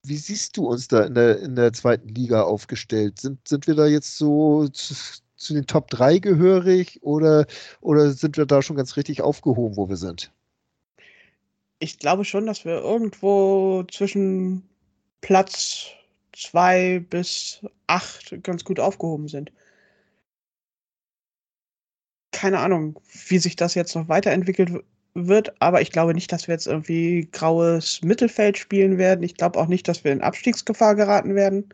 wie siehst du uns da in der, in der zweiten Liga aufgestellt? Sind, sind wir da jetzt so zu, zu den Top 3 gehörig oder, oder sind wir da schon ganz richtig aufgehoben, wo wir sind? Ich glaube schon, dass wir irgendwo zwischen Platz 2 bis 8 ganz gut aufgehoben sind. Keine Ahnung, wie sich das jetzt noch weiterentwickelt wird, aber ich glaube nicht, dass wir jetzt irgendwie graues Mittelfeld spielen werden. Ich glaube auch nicht, dass wir in Abstiegsgefahr geraten werden.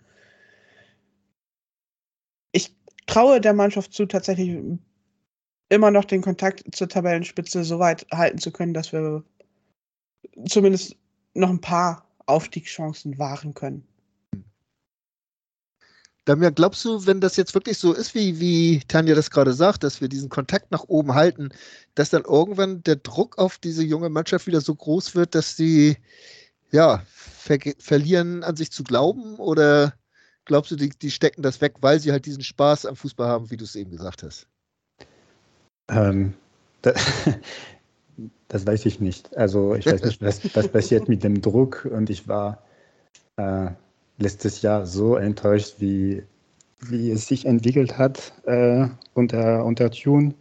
Ich traue der Mannschaft zu, tatsächlich immer noch den Kontakt zur Tabellenspitze so weit halten zu können, dass wir zumindest noch ein paar Aufstiegschancen wahren können. Damir, glaubst du, wenn das jetzt wirklich so ist, wie, wie Tanja das gerade sagt, dass wir diesen Kontakt nach oben halten, dass dann irgendwann der Druck auf diese junge Mannschaft wieder so groß wird, dass sie ja ver verlieren, an sich zu glauben? Oder glaubst du, die, die stecken das weg, weil sie halt diesen Spaß am Fußball haben, wie du es eben gesagt hast? Ähm, da, das weiß ich nicht. Also ich weiß nicht, was, was passiert mit dem Druck und ich war äh, letztes Jahr so enttäuscht, wie, wie es sich entwickelt hat äh, unter, unter Tune,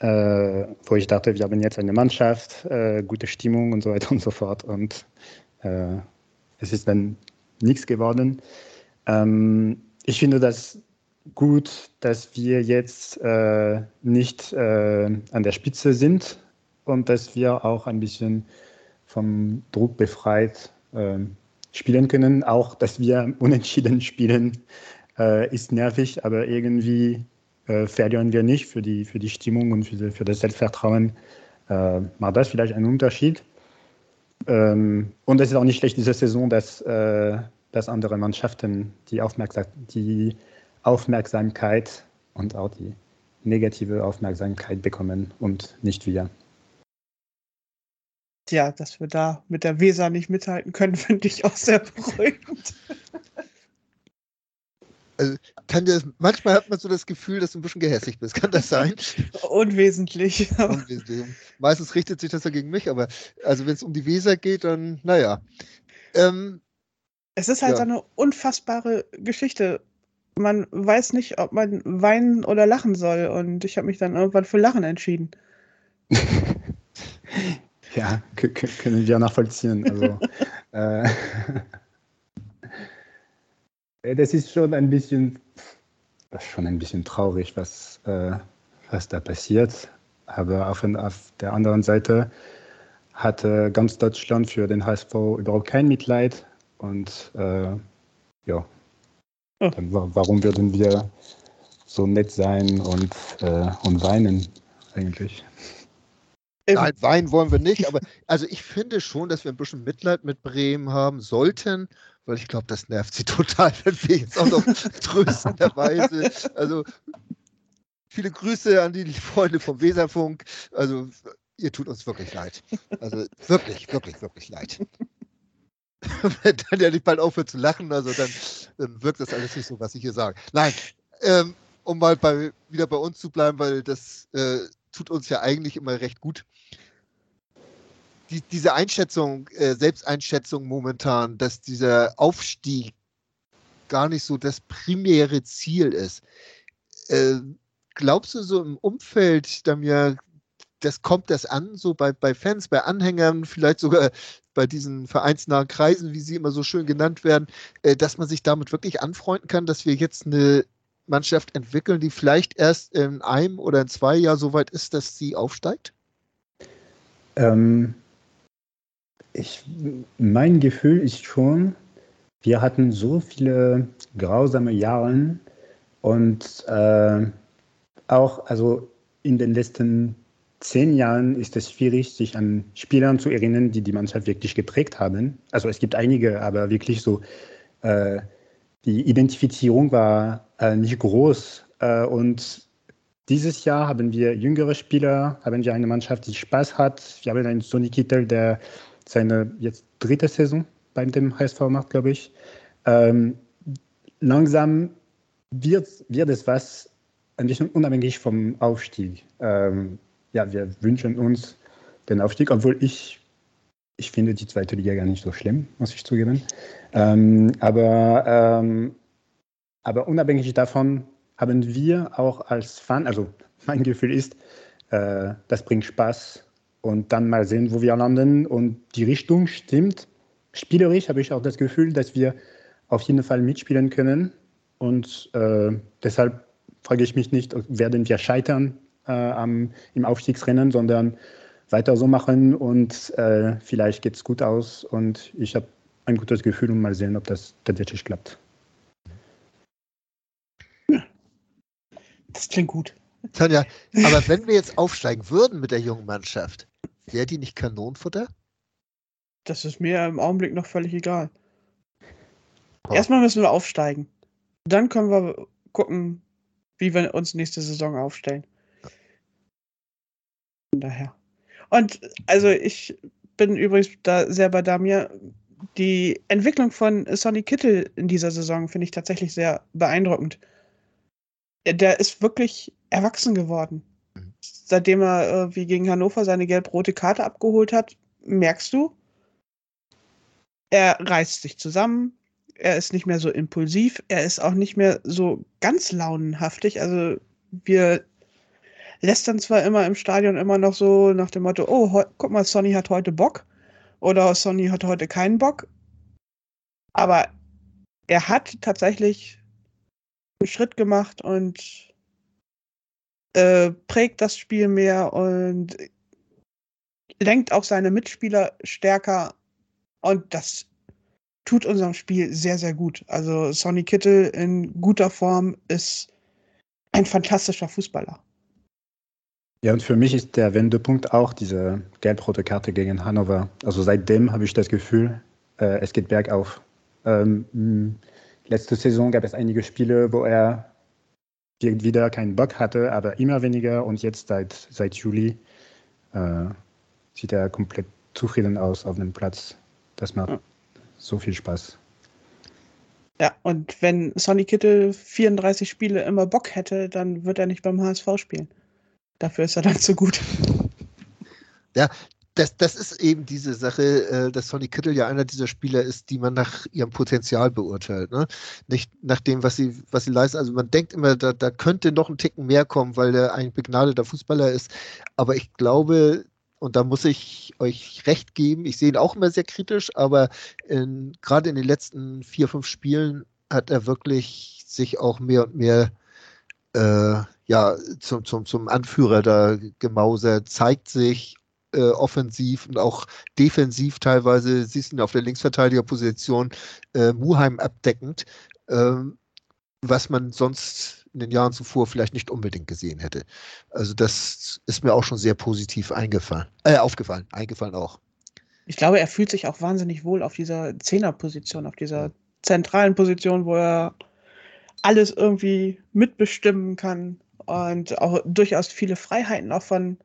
äh, wo ich dachte, wir haben jetzt eine Mannschaft, äh, gute Stimmung und so weiter und so fort. Und äh, es ist dann nichts geworden. Ähm, ich finde das gut, dass wir jetzt äh, nicht äh, an der Spitze sind und dass wir auch ein bisschen vom Druck befreit äh, spielen können. Auch, dass wir unentschieden spielen, äh, ist nervig, aber irgendwie äh, verlieren wir nicht für die, für die Stimmung und für, die, für das Selbstvertrauen. Äh, macht das vielleicht einen Unterschied. Ähm, und es ist auch nicht schlecht diese Saison, dass, äh, dass andere Mannschaften die, Aufmerksam die Aufmerksamkeit und auch die negative Aufmerksamkeit bekommen und nicht wir. Tja, dass wir da mit der Weser nicht mithalten können, finde ich auch sehr beruhigend. Also, Tanja, manchmal hat man so das Gefühl, dass du ein bisschen gehässig bist. Kann das sein? Unwesentlich. Unwesentlich. Meistens richtet sich das ja gegen mich, aber also wenn es um die Weser geht, dann, naja. Ähm, es ist halt ja. so eine unfassbare Geschichte. Man weiß nicht, ob man weinen oder lachen soll. Und ich habe mich dann irgendwann für Lachen entschieden. ja, können wir nachvollziehen. Also, äh, Äh, das ist schon ein bisschen, das ist schon ein bisschen traurig, was, äh, was da passiert. Aber auf, auf der anderen Seite hatte ganz Deutschland für den HSV überhaupt kein Mitleid. Und äh, ja, oh. dann, warum würden wir so nett sein und, äh, und weinen eigentlich? Nein, weinen wollen wir nicht, aber also ich finde schon, dass wir ein bisschen Mitleid mit Bremen haben sollten weil ich glaube, das nervt sie total, wenn wir jetzt auch noch tröstenderweise, also viele Grüße an die Freunde vom Weserfunk, also ihr tut uns wirklich leid. Also wirklich, wirklich, wirklich leid. wenn dann ja nicht bald aufhört zu lachen, also dann, dann wirkt das alles nicht so, was ich hier sage. Nein, ähm, um mal bei, wieder bei uns zu bleiben, weil das äh, tut uns ja eigentlich immer recht gut die, diese Einschätzung, äh, Selbsteinschätzung momentan, dass dieser Aufstieg gar nicht so das primäre Ziel ist. Äh, glaubst du so im Umfeld, da das kommt das an, so bei, bei Fans, bei Anhängern, vielleicht sogar bei diesen vereinsnahen Kreisen, wie sie immer so schön genannt werden, äh, dass man sich damit wirklich anfreunden kann, dass wir jetzt eine Mannschaft entwickeln, die vielleicht erst in einem oder in zwei Jahren so weit ist, dass sie aufsteigt? Ähm, ich, mein Gefühl ist schon, wir hatten so viele grausame Jahre und äh, auch also in den letzten zehn Jahren ist es schwierig, sich an Spielern zu erinnern, die die Mannschaft wirklich geprägt haben. Also es gibt einige, aber wirklich so, äh, die Identifizierung war äh, nicht groß. Äh, und dieses Jahr haben wir jüngere Spieler, haben wir eine Mannschaft, die Spaß hat. Wir haben einen Sonny Kittel, der seine jetzt dritte Saison bei dem HSV macht, glaube ich. Ähm, langsam wird, wird es was ein bisschen unabhängig vom Aufstieg. Ähm, ja, wir wünschen uns den Aufstieg, obwohl ich, ich finde die zweite Liga gar nicht so schlimm, muss ich zugeben. Ähm, aber, ähm, aber unabhängig davon haben wir auch als Fan, also mein Gefühl ist, äh, das bringt Spaß, und dann mal sehen, wo wir landen. Und die Richtung stimmt. Spielerisch habe ich auch das Gefühl, dass wir auf jeden Fall mitspielen können. Und äh, deshalb frage ich mich nicht, werden wir scheitern äh, am, im Aufstiegsrennen, sondern weiter so machen und äh, vielleicht geht es gut aus. Und ich habe ein gutes Gefühl und mal sehen, ob das tatsächlich klappt. Das klingt gut. Tanja, aber wenn wir jetzt aufsteigen würden mit der jungen Mannschaft, Wäre die nicht Kanonenfutter? Das ist mir im Augenblick noch völlig egal. Oh. Erstmal müssen wir aufsteigen. Dann können wir gucken, wie wir uns nächste Saison aufstellen. Von daher. Und also ich bin übrigens da sehr bei Damir. Die Entwicklung von Sonny Kittel in dieser Saison finde ich tatsächlich sehr beeindruckend. Der ist wirklich erwachsen geworden. Mhm. Seitdem er äh, wie gegen Hannover seine gelb-rote Karte abgeholt hat, merkst du, er reißt sich zusammen, er ist nicht mehr so impulsiv, er ist auch nicht mehr so ganz launenhaftig. Also wir lästern zwar immer im Stadion immer noch so nach dem Motto, oh, guck mal, Sonny hat heute Bock oder Sonny hat heute keinen Bock. Aber er hat tatsächlich einen Schritt gemacht und äh, prägt das Spiel mehr und lenkt auch seine Mitspieler stärker. Und das tut unserem Spiel sehr, sehr gut. Also Sonny Kittel in guter Form ist ein fantastischer Fußballer. Ja, und für mich ist der Wendepunkt auch diese gelb-rote Karte gegen Hannover. Also seitdem habe ich das Gefühl, äh, es geht bergauf. Ähm, letzte Saison gab es einige Spiele, wo er wieder keinen Bock hatte, aber immer weniger. Und jetzt seit, seit Juli äh, sieht er komplett zufrieden aus auf dem Platz. Das macht so viel Spaß. Ja, und wenn Sonny Kittel 34 Spiele immer Bock hätte, dann wird er nicht beim HSV spielen. Dafür ist er dann zu gut. Ja, das, das ist eben diese Sache, äh, dass Sonny Kittel ja einer dieser Spieler ist, die man nach ihrem Potenzial beurteilt. Ne? Nicht nach dem, was sie, was sie leisten. Also man denkt immer, da, da könnte noch ein Ticken mehr kommen, weil er ein begnadeter Fußballer ist. Aber ich glaube, und da muss ich euch recht geben. Ich sehe ihn auch immer sehr kritisch, aber gerade in den letzten vier, fünf Spielen hat er wirklich sich auch mehr und mehr äh, ja, zum, zum, zum Anführer da gemausert, zeigt sich äh, offensiv und auch defensiv teilweise, siehst du ihn auf der Linksverteidigerposition, äh, Muheim abdeckend, äh, was man sonst in den Jahren zuvor vielleicht nicht unbedingt gesehen hätte. Also das ist mir auch schon sehr positiv eingefallen, äh, aufgefallen, eingefallen auch. Ich glaube, er fühlt sich auch wahnsinnig wohl auf dieser Zehnerposition, auf dieser zentralen Position, wo er alles irgendwie mitbestimmen kann und auch durchaus viele Freiheiten auch von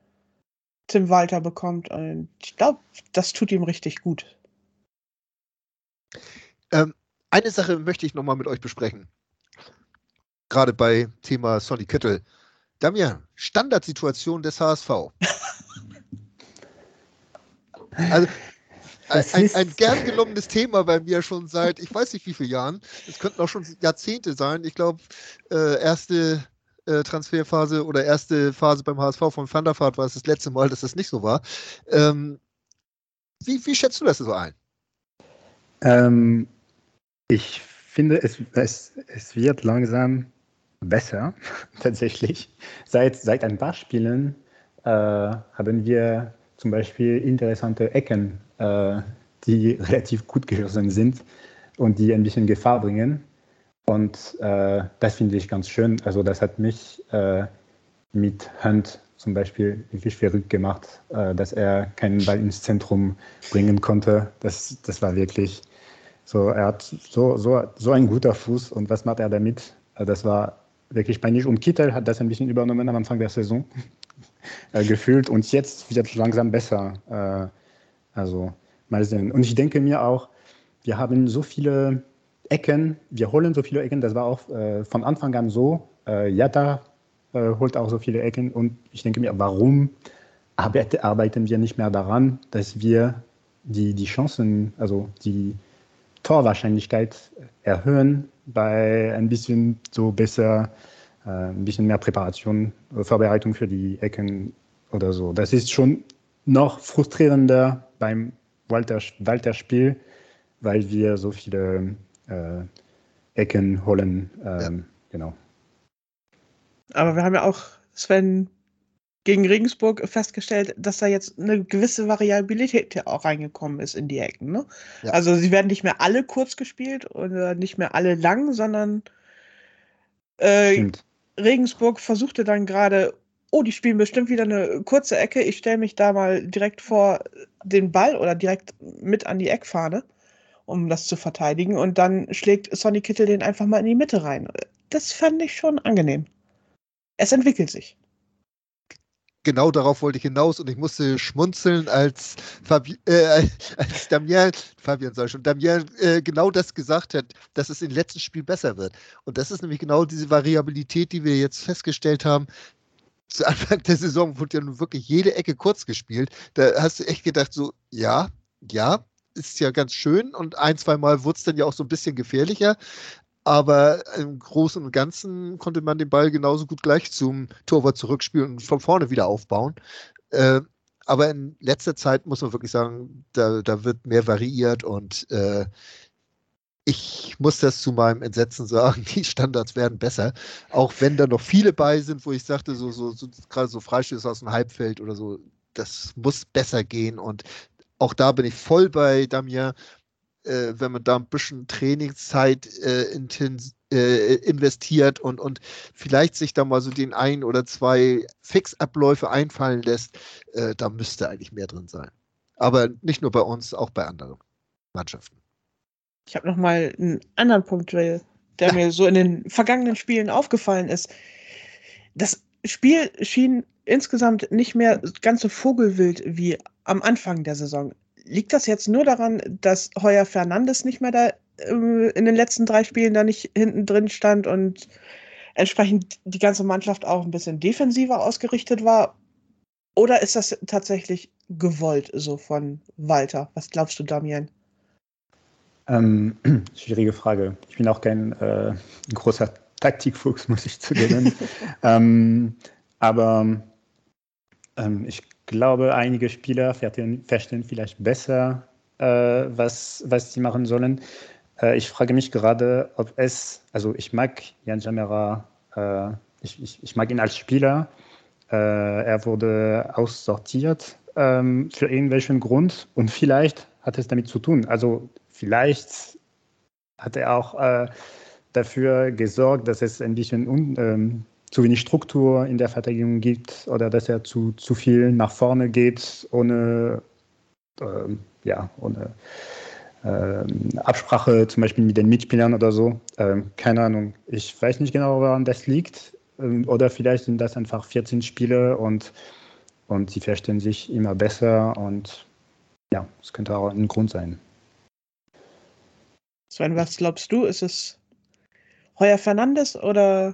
Tim Walter bekommt. Und ich glaube, das tut ihm richtig gut. Ähm, eine Sache möchte ich nochmal mit euch besprechen gerade bei Thema Sonny Kittel. Damian, Standardsituation des HSV. also ein, ein, ein, gern gelungenes Thema bei mir schon seit, ich weiß nicht wie viele Jahren. Es könnten auch schon Jahrzehnte sein. Ich glaube, äh, erste äh, Transferphase oder erste Phase beim HSV von Van der Vaart war es das letzte Mal, dass das nicht so war. Ähm, wie, wie schätzt du das so ein? Ähm, ich finde, es, es, es wird langsam besser, tatsächlich. Seit, seit ein paar Spielen äh, haben wir zum Beispiel interessante Ecken, äh, die relativ gut geschossen sind und die ein bisschen Gefahr bringen. Und äh, das finde ich ganz schön. Also das hat mich äh, mit Hunt zum Beispiel wirklich verrückt gemacht, äh, dass er keinen Ball ins Zentrum bringen konnte. Das, das war wirklich so, er hat so, so, so ein guter Fuß und was macht er damit? Äh, das war wirklich peinlich. Und Kittel hat das ein bisschen übernommen am Anfang der Saison äh, gefühlt und jetzt wird es langsam besser. Äh, also mal sehen. Und ich denke mir auch, wir haben so viele Ecken, wir holen so viele Ecken, das war auch äh, von Anfang an so. Äh, Jatta äh, holt auch so viele Ecken und ich denke mir, warum arbeiten wir nicht mehr daran, dass wir die, die Chancen, also die Torwahrscheinlichkeit erhöhen bei ein bisschen so besser, äh, ein bisschen mehr Präparation, äh, Vorbereitung für die Ecken oder so. Das ist schon noch frustrierender beim Walter-Spiel, weil wir so viele äh, Ecken holen. Ähm, ja. Genau. Aber wir haben ja auch, Sven, gegen Regensburg festgestellt, dass da jetzt eine gewisse Variabilität auch reingekommen ist in die Ecken. Ne? Ja. Also sie werden nicht mehr alle kurz gespielt oder nicht mehr alle lang, sondern äh, Regensburg versuchte dann gerade, oh, die spielen bestimmt wieder eine kurze Ecke, ich stelle mich da mal direkt vor den Ball oder direkt mit an die Eckfahne, um das zu verteidigen. Und dann schlägt Sonny Kittel den einfach mal in die Mitte rein. Das fand ich schon angenehm. Es entwickelt sich. genau darauf wollte ich hinaus und ich musste schmunzeln, als, Fabi, äh, als Damien, Fabian soll schon, Damien äh, genau das gesagt hat, dass es im letzten Spiel besser wird. Und das ist nämlich genau diese Variabilität, die wir jetzt festgestellt haben. Zu Anfang der Saison wurde ja nun wirklich jede Ecke kurz gespielt. Da hast du echt gedacht, so, ja, ja, ist ja ganz schön und ein, zwei Mal wurde es dann ja auch so ein bisschen gefährlicher. Aber im Großen und Ganzen konnte man den Ball genauso gut gleich zum Torwart zurückspielen und von vorne wieder aufbauen. Äh, aber in letzter Zeit muss man wirklich sagen, da, da wird mehr variiert und äh, ich muss das zu meinem Entsetzen sagen, die Standards werden besser. Auch wenn da noch viele bei sind, wo ich sagte, so, so, so gerade so Freistöße aus dem Halbfeld oder so, das muss besser gehen. Und auch da bin ich voll bei Damien äh, wenn man da ein bisschen Trainingszeit äh, intens, äh, investiert und, und vielleicht sich da mal so den ein oder zwei Fixabläufe einfallen lässt, äh, da müsste eigentlich mehr drin sein. Aber nicht nur bei uns, auch bei anderen Mannschaften. Ich habe noch mal einen anderen Punkt, der ja. mir so in den vergangenen Spielen aufgefallen ist. Das Spiel schien insgesamt nicht mehr ganz so vogelwild wie am Anfang der Saison liegt das jetzt nur daran, dass Heuer Fernandes nicht mehr da äh, in den letzten drei Spielen da nicht hinten drin stand und entsprechend die ganze Mannschaft auch ein bisschen defensiver ausgerichtet war? Oder ist das tatsächlich gewollt so von Walter? Was glaubst du, Damien? Ähm, schwierige Frage. Ich bin auch kein äh, großer Taktikfuchs, muss ich zugeben. ähm, aber ähm, ich glaube, einige Spieler verstehen vielleicht besser, äh, was, was sie machen sollen. Äh, ich frage mich gerade, ob es, also ich mag Jan Jamera, äh, ich, ich, ich, mag ihn als Spieler. Äh, er wurde aussortiert ähm, für irgendwelchen Grund und vielleicht hat es damit zu tun. Also vielleicht hat er auch äh, dafür gesorgt, dass es ein bisschen un, ähm, zu wenig Struktur in der Verteidigung gibt oder dass er zu, zu viel nach vorne geht, ohne, äh, ja, ohne äh, Absprache zum Beispiel mit den Mitspielern oder so. Äh, keine Ahnung. Ich weiß nicht genau, woran das liegt. Ähm, oder vielleicht sind das einfach 14 Spiele und, und sie verstehen sich immer besser und ja, es könnte auch ein Grund sein. Sven, was glaubst du? Ist es Heuer Fernandes oder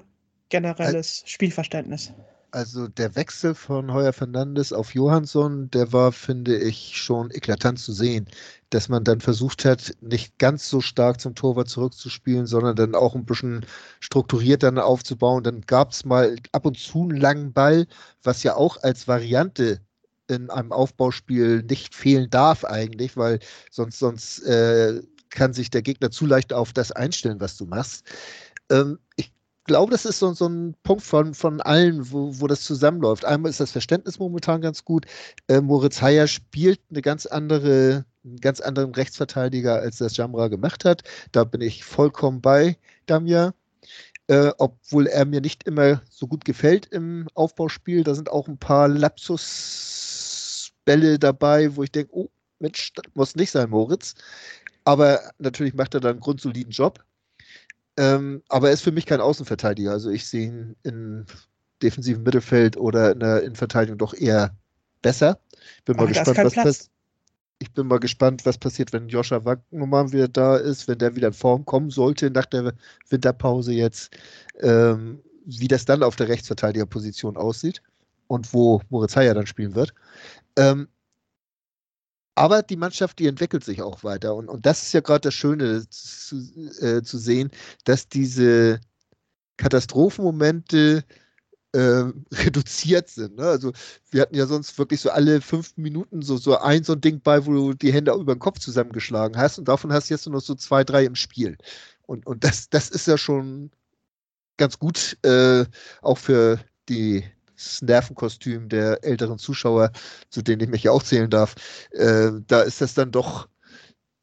generelles Spielverständnis. Also der Wechsel von Heuer Fernandes auf Johansson, der war, finde ich, schon eklatant zu sehen, dass man dann versucht hat, nicht ganz so stark zum Torwart zurückzuspielen, sondern dann auch ein bisschen strukturiert dann aufzubauen. Dann gab es mal ab und zu einen langen Ball, was ja auch als Variante in einem Aufbauspiel nicht fehlen darf eigentlich, weil sonst, sonst äh, kann sich der Gegner zu leicht auf das einstellen, was du machst. Ähm, ich glaube, das ist so, so ein Punkt von, von allen, wo, wo das zusammenläuft. Einmal ist das Verständnis momentan ganz gut. Äh, Moritz Heyer spielt eine ganz andere, einen ganz anderen Rechtsverteidiger, als das Jamra gemacht hat. Da bin ich vollkommen bei Damia. Äh, obwohl er mir nicht immer so gut gefällt im Aufbauspiel. Da sind auch ein paar Lapsusbälle dabei, wo ich denke, oh, Mensch, das muss nicht sein, Moritz. Aber natürlich macht er da einen grundsoliden Job. Ähm, aber er ist für mich kein Außenverteidiger. Also ich sehe ihn im defensiven Mittelfeld oder in der Innenverteidigung doch eher besser. Bin mal gespannt, was passiert. Ich bin mal gespannt, was passiert, wenn Joscha Wagnumann wieder da ist, wenn der wieder in Form kommen sollte nach der Winterpause jetzt, ähm, wie das dann auf der Rechtsverteidigerposition aussieht und wo Moritz Heyer dann spielen wird. Ähm, aber die Mannschaft, die entwickelt sich auch weiter. Und, und das ist ja gerade das Schöne zu, äh, zu sehen, dass diese Katastrophenmomente äh, reduziert sind. Ne? Also wir hatten ja sonst wirklich so alle fünf Minuten so, so ein so ein Ding bei, wo du die Hände über den Kopf zusammengeschlagen hast und davon hast du jetzt nur noch so zwei, drei im Spiel. Und, und das, das ist ja schon ganz gut, äh, auch für die das Nervenkostüm der älteren Zuschauer, zu denen ich mich ja auch zählen darf, äh, da ist das dann doch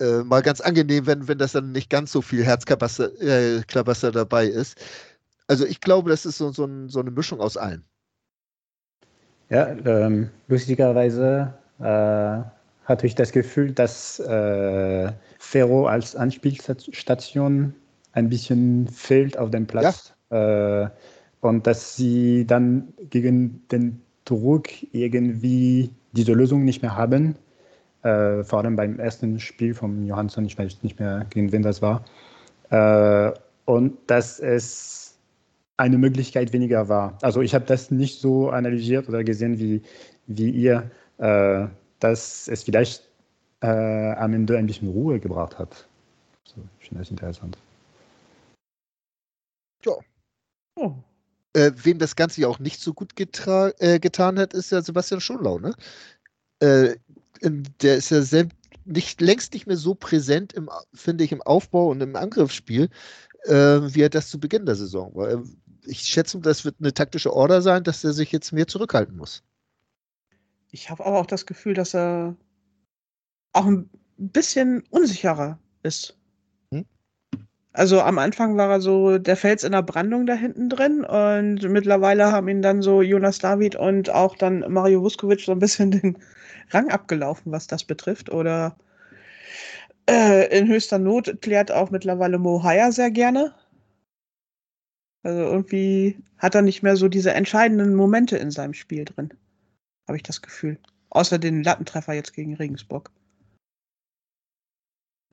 äh, mal ganz angenehm, wenn, wenn das dann nicht ganz so viel Herzklabaster äh, dabei ist. Also ich glaube, das ist so, so, ein, so eine Mischung aus allem. Ja, ähm, lustigerweise äh, hatte ich das Gefühl, dass äh, Ferro als Anspielstation ein bisschen fehlt auf dem Platz. Ja. Äh, und dass sie dann gegen den Druck irgendwie diese Lösung nicht mehr haben. Äh, vor allem beim ersten Spiel von Johansson, ich weiß nicht mehr, gegen wen das war. Äh, und dass es eine Möglichkeit weniger war. Also ich habe das nicht so analysiert oder gesehen wie, wie ihr, äh, dass es vielleicht äh, am Ende ein bisschen Ruhe gebracht hat. So, ich finde das interessant. Ja. Oh. Äh, wem das Ganze ja auch nicht so gut äh, getan hat, ist ja Sebastian Schonlau, ne? Äh, der ist ja nicht, längst nicht mehr so präsent, finde ich, im Aufbau und im Angriffsspiel, äh, wie er das zu Beginn der Saison war. Ich schätze, das wird eine taktische Order sein, dass er sich jetzt mehr zurückhalten muss. Ich habe aber auch das Gefühl, dass er auch ein bisschen unsicherer ist. Also am Anfang war er so der Fels in der Brandung da hinten drin und mittlerweile haben ihn dann so Jonas David und auch dann Mario Vuskovic so ein bisschen den Rang abgelaufen, was das betrifft. Oder äh, in höchster Not klärt auch mittlerweile Mo Haya sehr gerne. Also irgendwie hat er nicht mehr so diese entscheidenden Momente in seinem Spiel drin. Habe ich das Gefühl. Außer den Lattentreffer jetzt gegen Regensburg.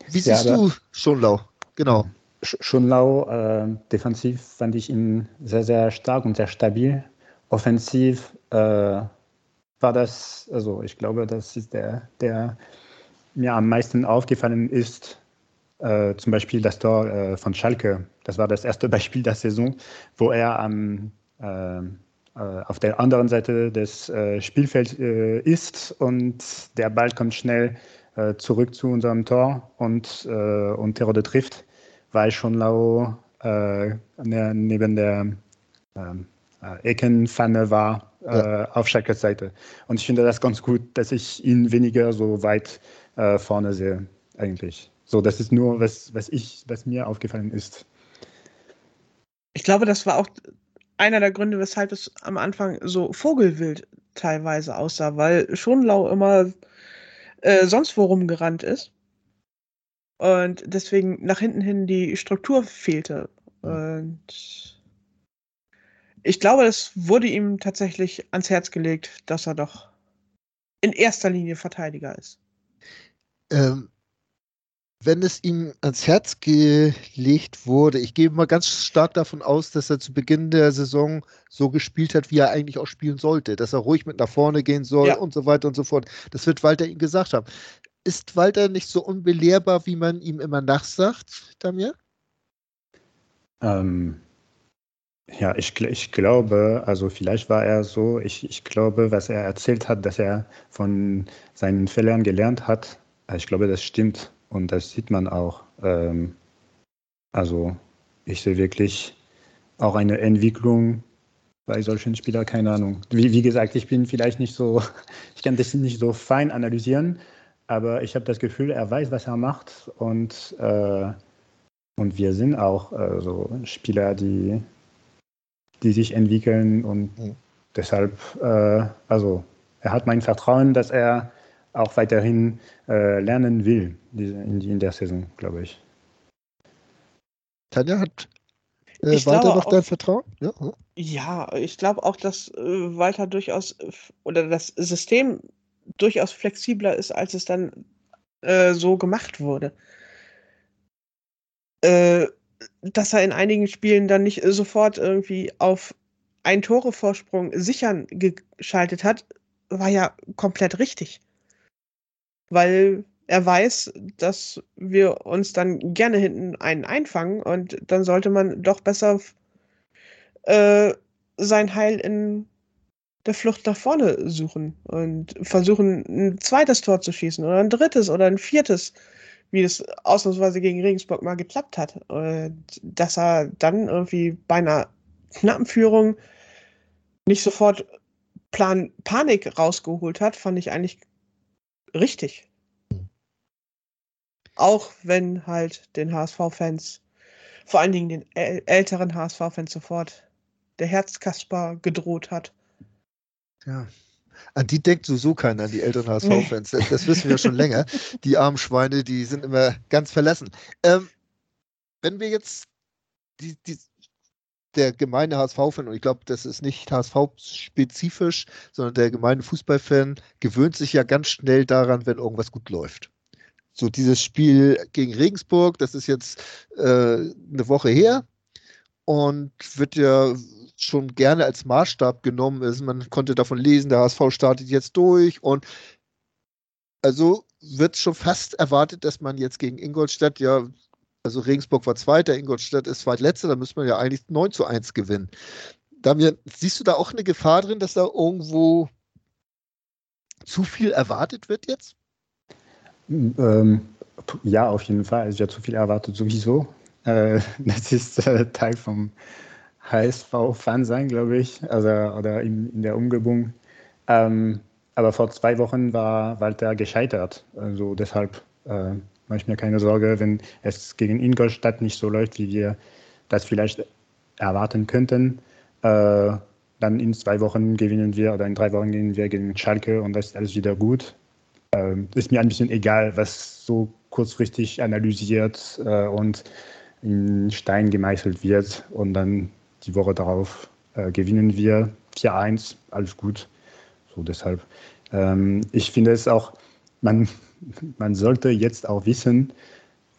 Wie siehst ja, du Schonlau? Genau. Schonlau, äh, defensiv fand ich ihn sehr, sehr stark und sehr stabil. Offensiv äh, war das, also ich glaube, das ist der, der mir am meisten aufgefallen ist. Äh, zum Beispiel das Tor äh, von Schalke. Das war das erste Beispiel der Saison, wo er am, äh, äh, auf der anderen Seite des Spielfelds ist und der Ball kommt schnell zurück zu unserem Tor und, und Terode trifft weil Schonlau äh, ne, neben der ähm, äh, Eckenpfanne war äh, ja. auf Schalkes Seite. Und ich finde das ganz gut, dass ich ihn weniger so weit äh, vorne sehe, eigentlich. So, das ist nur, was, was, ich, was mir aufgefallen ist. Ich glaube, das war auch einer der Gründe, weshalb es am Anfang so vogelwild teilweise aussah, weil Schonlau immer äh, sonst wo rumgerannt ist und deswegen nach hinten hin die Struktur fehlte. Und ich glaube, es wurde ihm tatsächlich ans Herz gelegt, dass er doch in erster Linie Verteidiger ist. Ähm, wenn es ihm ans Herz gelegt wurde, ich gehe mal ganz stark davon aus, dass er zu Beginn der Saison so gespielt hat, wie er eigentlich auch spielen sollte, dass er ruhig mit nach vorne gehen soll ja. und so weiter und so fort. Das wird Walter ihm gesagt haben ist Walter nicht so unbelehrbar, wie man ihm immer nachsagt, Damir? Ähm, ja, ich, ich glaube, also vielleicht war er so, ich, ich glaube, was er erzählt hat, dass er von seinen Fehlern gelernt hat, ich glaube, das stimmt und das sieht man auch. Ähm, also ich sehe wirklich auch eine Entwicklung bei solchen Spielern, keine Ahnung. Wie, wie gesagt, ich bin vielleicht nicht so, ich kann das nicht so fein analysieren, aber ich habe das Gefühl, er weiß, was er macht und, äh, und wir sind auch äh, so Spieler, die, die sich entwickeln und mhm. deshalb, äh, also er hat mein Vertrauen, dass er auch weiterhin äh, lernen will in, in der Saison, glaube ich. Tanja hat äh, ich Walter noch auch, dein Vertrauen? Ja, ja ich glaube auch, dass äh, Walter durchaus oder das System durchaus flexibler ist, als es dann äh, so gemacht wurde. Äh, dass er in einigen Spielen dann nicht sofort irgendwie auf einen Torevorsprung sichern geschaltet hat, war ja komplett richtig. Weil er weiß, dass wir uns dann gerne hinten einen einfangen und dann sollte man doch besser äh, sein Heil in der Flucht nach vorne suchen und versuchen, ein zweites Tor zu schießen oder ein drittes oder ein viertes, wie es ausnahmsweise gegen Regensburg mal geklappt hat. Und dass er dann irgendwie bei einer knappen Führung nicht sofort Plan Panik rausgeholt hat, fand ich eigentlich richtig. Auch wenn halt den HSV-Fans, vor allen Dingen den älteren HSV-Fans sofort der Herzkasper gedroht hat. Ja. An die denkt sowieso keiner, an die älteren HSV-Fans. Das, das, wissen wir schon länger. Die armen Schweine, die sind immer ganz verlassen. Ähm, wenn wir jetzt die, die, der gemeine HSV-Fan, und ich glaube, das ist nicht HSV-spezifisch, sondern der gemeine Fußballfan gewöhnt sich ja ganz schnell daran, wenn irgendwas gut läuft. So dieses Spiel gegen Regensburg, das ist jetzt äh, eine Woche her und wird ja schon gerne als Maßstab genommen. Ist. Man konnte davon lesen, der HSV startet jetzt durch und also wird schon fast erwartet, dass man jetzt gegen Ingolstadt ja also Regensburg war Zweiter, Ingolstadt ist Zweitletzter, da müsste man ja eigentlich 9 zu 1 gewinnen. Damian, siehst du da auch eine Gefahr drin, dass da irgendwo zu viel erwartet wird jetzt? Ähm, ja, auf jeden Fall. Also ja, zu viel erwartet sowieso. Äh, das ist äh, Teil vom HSV-Fan sein, glaube ich, also, oder in, in der Umgebung. Ähm, aber vor zwei Wochen war Walter gescheitert. Also deshalb äh, mache ich mir keine Sorge, wenn es gegen Ingolstadt nicht so läuft, wie wir das vielleicht erwarten könnten. Äh, dann in zwei Wochen gewinnen wir oder in drei Wochen gewinnen wir gegen Schalke und das ist alles wieder gut. Äh, ist mir ein bisschen egal, was so kurzfristig analysiert äh, und in Stein gemeißelt wird und dann die Woche darauf äh, gewinnen wir 4-1, alles gut. So deshalb. Ähm, ich finde es auch, man, man sollte jetzt auch wissen,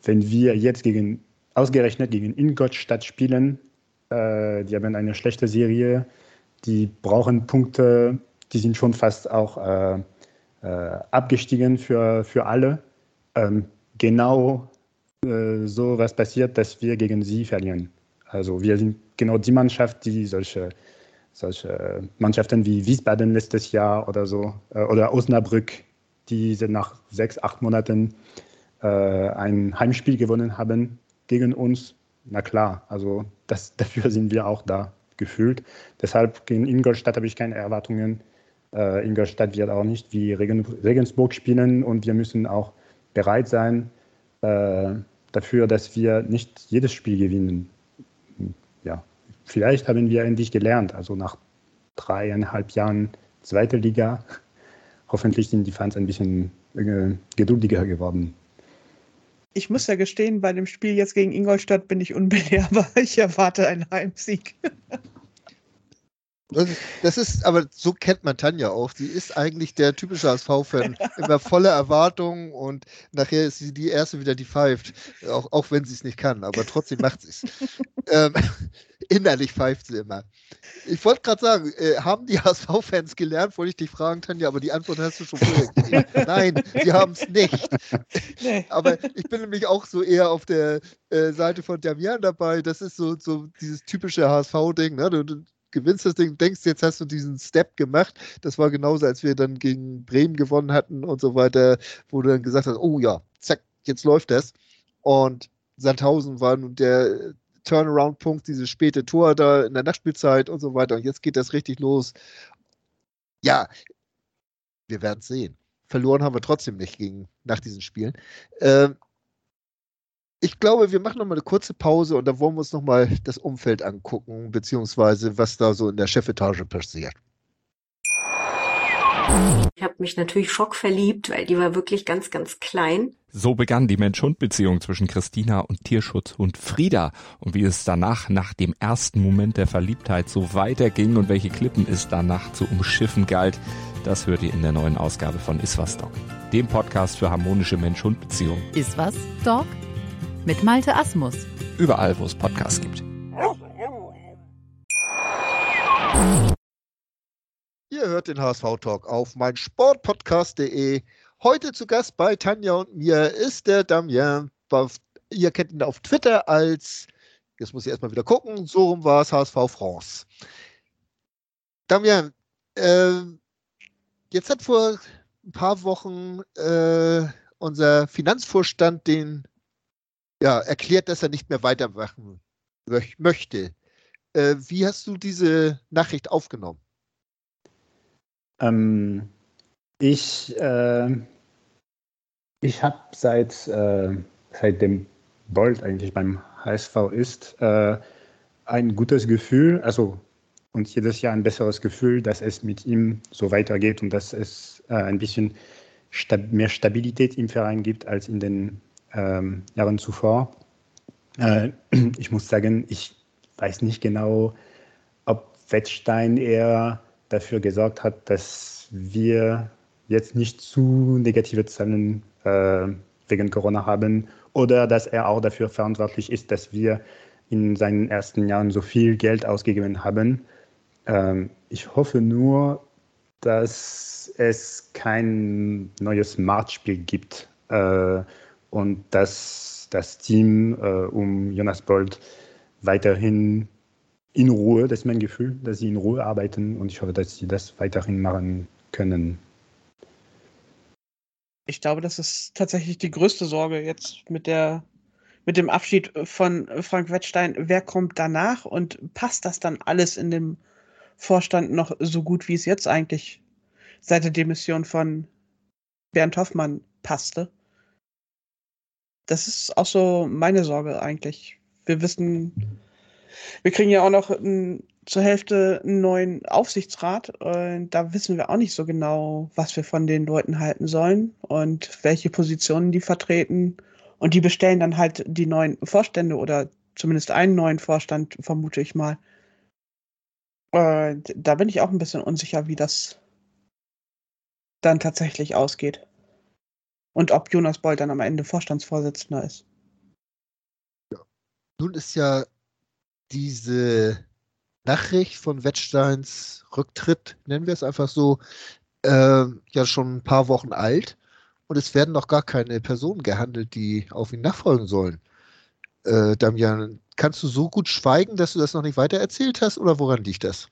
wenn wir jetzt gegen, ausgerechnet gegen Ingolstadt spielen, äh, die haben eine schlechte Serie, die brauchen Punkte, die sind schon fast auch äh, äh, abgestiegen für, für alle. Ähm, genau äh, so was passiert, dass wir gegen sie verlieren. Also wir sind genau die Mannschaft, die solche, solche Mannschaften wie Wiesbaden letztes Jahr oder so äh, oder Osnabrück die nach sechs, acht Monaten äh, ein Heimspiel gewonnen haben gegen uns. Na klar, also das, dafür sind wir auch da gefühlt. Deshalb gegen Ingolstadt habe ich keine Erwartungen. Äh, Ingolstadt wird auch nicht wie Regen, Regensburg spielen und wir müssen auch bereit sein äh, dafür, dass wir nicht jedes Spiel gewinnen. Ja, vielleicht haben wir endlich gelernt, also nach dreieinhalb Jahren zweite Liga hoffentlich sind die Fans ein bisschen äh, geduldiger geworden. Ich muss ja gestehen, bei dem Spiel jetzt gegen Ingolstadt bin ich unbelehrbar. Ich erwarte einen Heimsieg. Das ist, das ist, aber so kennt man Tanja auch. Sie ist eigentlich der typische HSV-Fan. Immer voller Erwartungen und nachher ist sie die Erste wieder, die pfeift. Auch, auch wenn sie es nicht kann, aber trotzdem macht sie es. ähm, innerlich pfeift sie immer. Ich wollte gerade sagen, äh, haben die HSV-Fans gelernt, wollte ich dich fragen, Tanja, aber die Antwort hast du schon vorher Nein, die haben es nicht. Nee. Aber ich bin nämlich auch so eher auf der äh, Seite von Damian dabei. Das ist so, so dieses typische HSV-Ding. Ne? Du, du, gewinnst das Ding, denkst, jetzt hast du diesen Step gemacht. Das war genauso, als wir dann gegen Bremen gewonnen hatten und so weiter, wo du dann gesagt hast, oh ja, zack, jetzt läuft das. Und Sandhausen war nun der Turnaround-Punkt, dieses späte Tor da in der Nachspielzeit und so weiter. Und jetzt geht das richtig los. Ja, wir werden es sehen. Verloren haben wir trotzdem nicht gegen, nach diesen Spielen. Ähm, ich glaube, wir machen noch mal eine kurze Pause und dann wollen wir uns noch mal das Umfeld angucken, beziehungsweise was da so in der Chefetage passiert. Ich habe mich natürlich schockverliebt, weil die war wirklich ganz, ganz klein. So begann die Mensch-Hund-Beziehung zwischen Christina und Tierschutzhund Frieda. Und wie es danach, nach dem ersten Moment der Verliebtheit, so weiterging und welche Klippen es danach zu umschiffen galt, das hört ihr in der neuen Ausgabe von Iswas Dog, dem Podcast für harmonische Mensch-Hund-Beziehungen. Iswas Dog? Mit Malte Asmus. Überall, wo es Podcasts gibt. Ihr hört den HSV-Talk auf mein Sportpodcast.de. Heute zu Gast bei Tanja und mir ist der Damien. Ihr kennt ihn auf Twitter als, jetzt muss ich erstmal wieder gucken, so rum war es HSV France. Damien, äh, jetzt hat vor ein paar Wochen äh, unser Finanzvorstand den ja, erklärt, dass er nicht mehr weitermachen möchte. Äh, wie hast du diese Nachricht aufgenommen? Ähm, ich äh, ich habe seit, äh, seitdem Bolt eigentlich beim HSV ist, äh, ein gutes Gefühl, also und jedes Jahr ein besseres Gefühl, dass es mit ihm so weitergeht und dass es äh, ein bisschen stab mehr Stabilität im Verein gibt als in den ähm, Jahren zuvor. Äh, ich muss sagen, ich weiß nicht genau, ob Wettstein eher dafür gesorgt hat, dass wir jetzt nicht zu negative Zahlen äh, wegen Corona haben oder dass er auch dafür verantwortlich ist, dass wir in seinen ersten Jahren so viel Geld ausgegeben haben. Ähm, ich hoffe nur, dass es kein neues Marktspiel gibt äh, und dass das Team äh, um Jonas Bolt weiterhin in Ruhe, das ist mein Gefühl, dass sie in Ruhe arbeiten und ich hoffe, dass sie das weiterhin machen können. Ich glaube, das ist tatsächlich die größte Sorge jetzt mit der mit dem Abschied von Frank Wettstein. Wer kommt danach und passt das dann alles in dem Vorstand noch so gut, wie es jetzt eigentlich seit der Demission von Bernd Hoffmann passte? Das ist auch so meine Sorge eigentlich. Wir wissen, wir kriegen ja auch noch ein, zur Hälfte einen neuen Aufsichtsrat. Und da wissen wir auch nicht so genau, was wir von den Leuten halten sollen und welche Positionen die vertreten. Und die bestellen dann halt die neuen Vorstände oder zumindest einen neuen Vorstand, vermute ich mal. Und da bin ich auch ein bisschen unsicher, wie das dann tatsächlich ausgeht. Und ob Jonas Boll dann am Ende Vorstandsvorsitzender ist. Ja. Nun ist ja diese Nachricht von Wettsteins Rücktritt, nennen wir es einfach so, äh, ja schon ein paar Wochen alt. Und es werden noch gar keine Personen gehandelt, die auf ihn nachfolgen sollen. Äh, Damian, kannst du so gut schweigen, dass du das noch nicht weiter erzählt hast oder woran liegt das?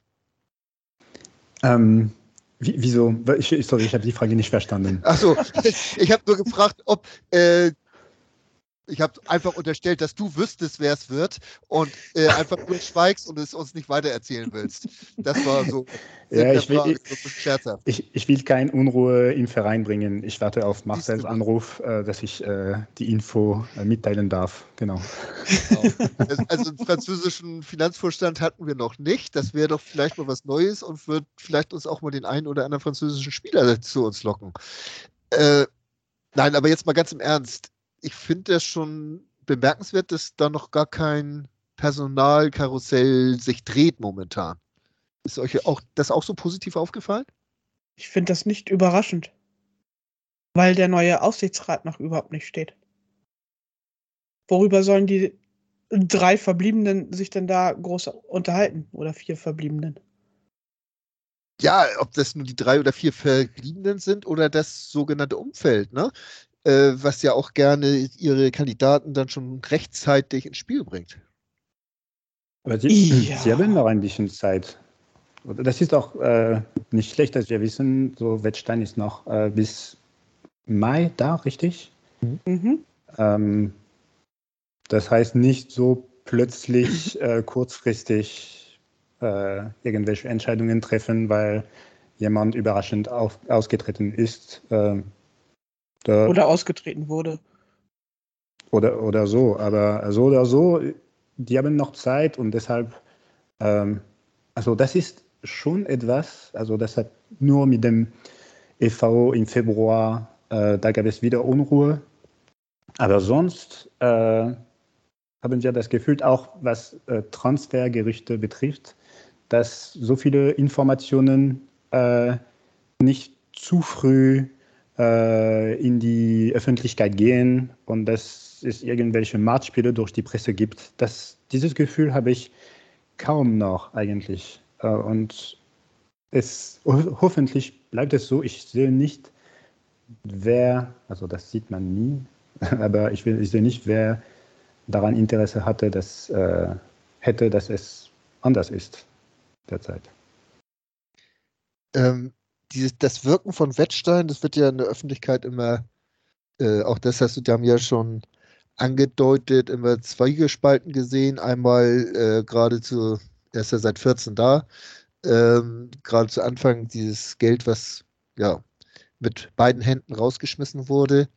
Ähm, wie, wieso? Ich, sorry, ich habe die Frage nicht verstanden. Achso, ich habe nur gefragt, ob äh, ich habe einfach unterstellt, dass du wüsstest, wer es wird und äh, einfach nur schweigst und es uns nicht weitererzählen willst. Das war so. Ja, ich will, ich, ich, ich, will keine Unruhe im Verein bringen. Ich warte auf Marcels Anruf, äh, dass ich äh, die Info äh, mitteilen darf. Genau. genau. Also einen französischen Finanzvorstand hatten wir noch nicht. Das wäre doch vielleicht mal was Neues und wird vielleicht uns auch mal den einen oder anderen französischen Spieler zu uns locken. Äh, nein, aber jetzt mal ganz im Ernst ich finde das schon bemerkenswert, dass da noch gar kein Personalkarussell sich dreht momentan. Ist euch auch das auch so positiv aufgefallen? Ich finde das nicht überraschend, weil der neue Aufsichtsrat noch überhaupt nicht steht. Worüber sollen die drei Verbliebenen sich denn da groß unterhalten oder vier Verbliebenen? Ja, ob das nur die drei oder vier Verbliebenen sind oder das sogenannte Umfeld, ne? Äh, was ja auch gerne ihre Kandidaten dann schon rechtzeitig ins Spiel bringt. Aber sie, ja. sie haben noch ein bisschen Zeit. Das ist auch äh, nicht schlecht, dass wir wissen, so Wettstein ist noch äh, bis Mai da, richtig? Mhm. Ähm, das heißt nicht so plötzlich äh, kurzfristig äh, irgendwelche Entscheidungen treffen, weil jemand überraschend auf, ausgetreten ist. Ähm, da, oder ausgetreten wurde. Oder, oder so, aber so oder so, die haben noch Zeit und deshalb, ähm, also das ist schon etwas, also das hat nur mit dem EV im Februar, äh, da gab es wieder Unruhe, aber sonst äh, haben wir das Gefühl, auch was äh, Transfergerüchte betrifft, dass so viele Informationen äh, nicht zu früh äh, in die Öffentlichkeit gehen und dass es irgendwelche Marktspiele durch die Presse gibt. Das, dieses Gefühl habe ich kaum noch eigentlich. Äh, und es, hoffentlich bleibt es so. Ich sehe nicht, wer, also das sieht man nie, aber ich, will, ich sehe nicht, wer daran Interesse hatte, dass, äh, hätte, dass es anders ist derzeit. Ähm, dieses, das Wirken von Wettstein, das wird ja in der Öffentlichkeit immer, äh, auch das hast du da ja schon angedeutet, immer zweigespalten gesehen. Einmal äh, gerade zu, er ist ja seit 14 da, ähm, gerade zu Anfang dieses Geld, was ja mit beiden Händen rausgeschmissen wurde,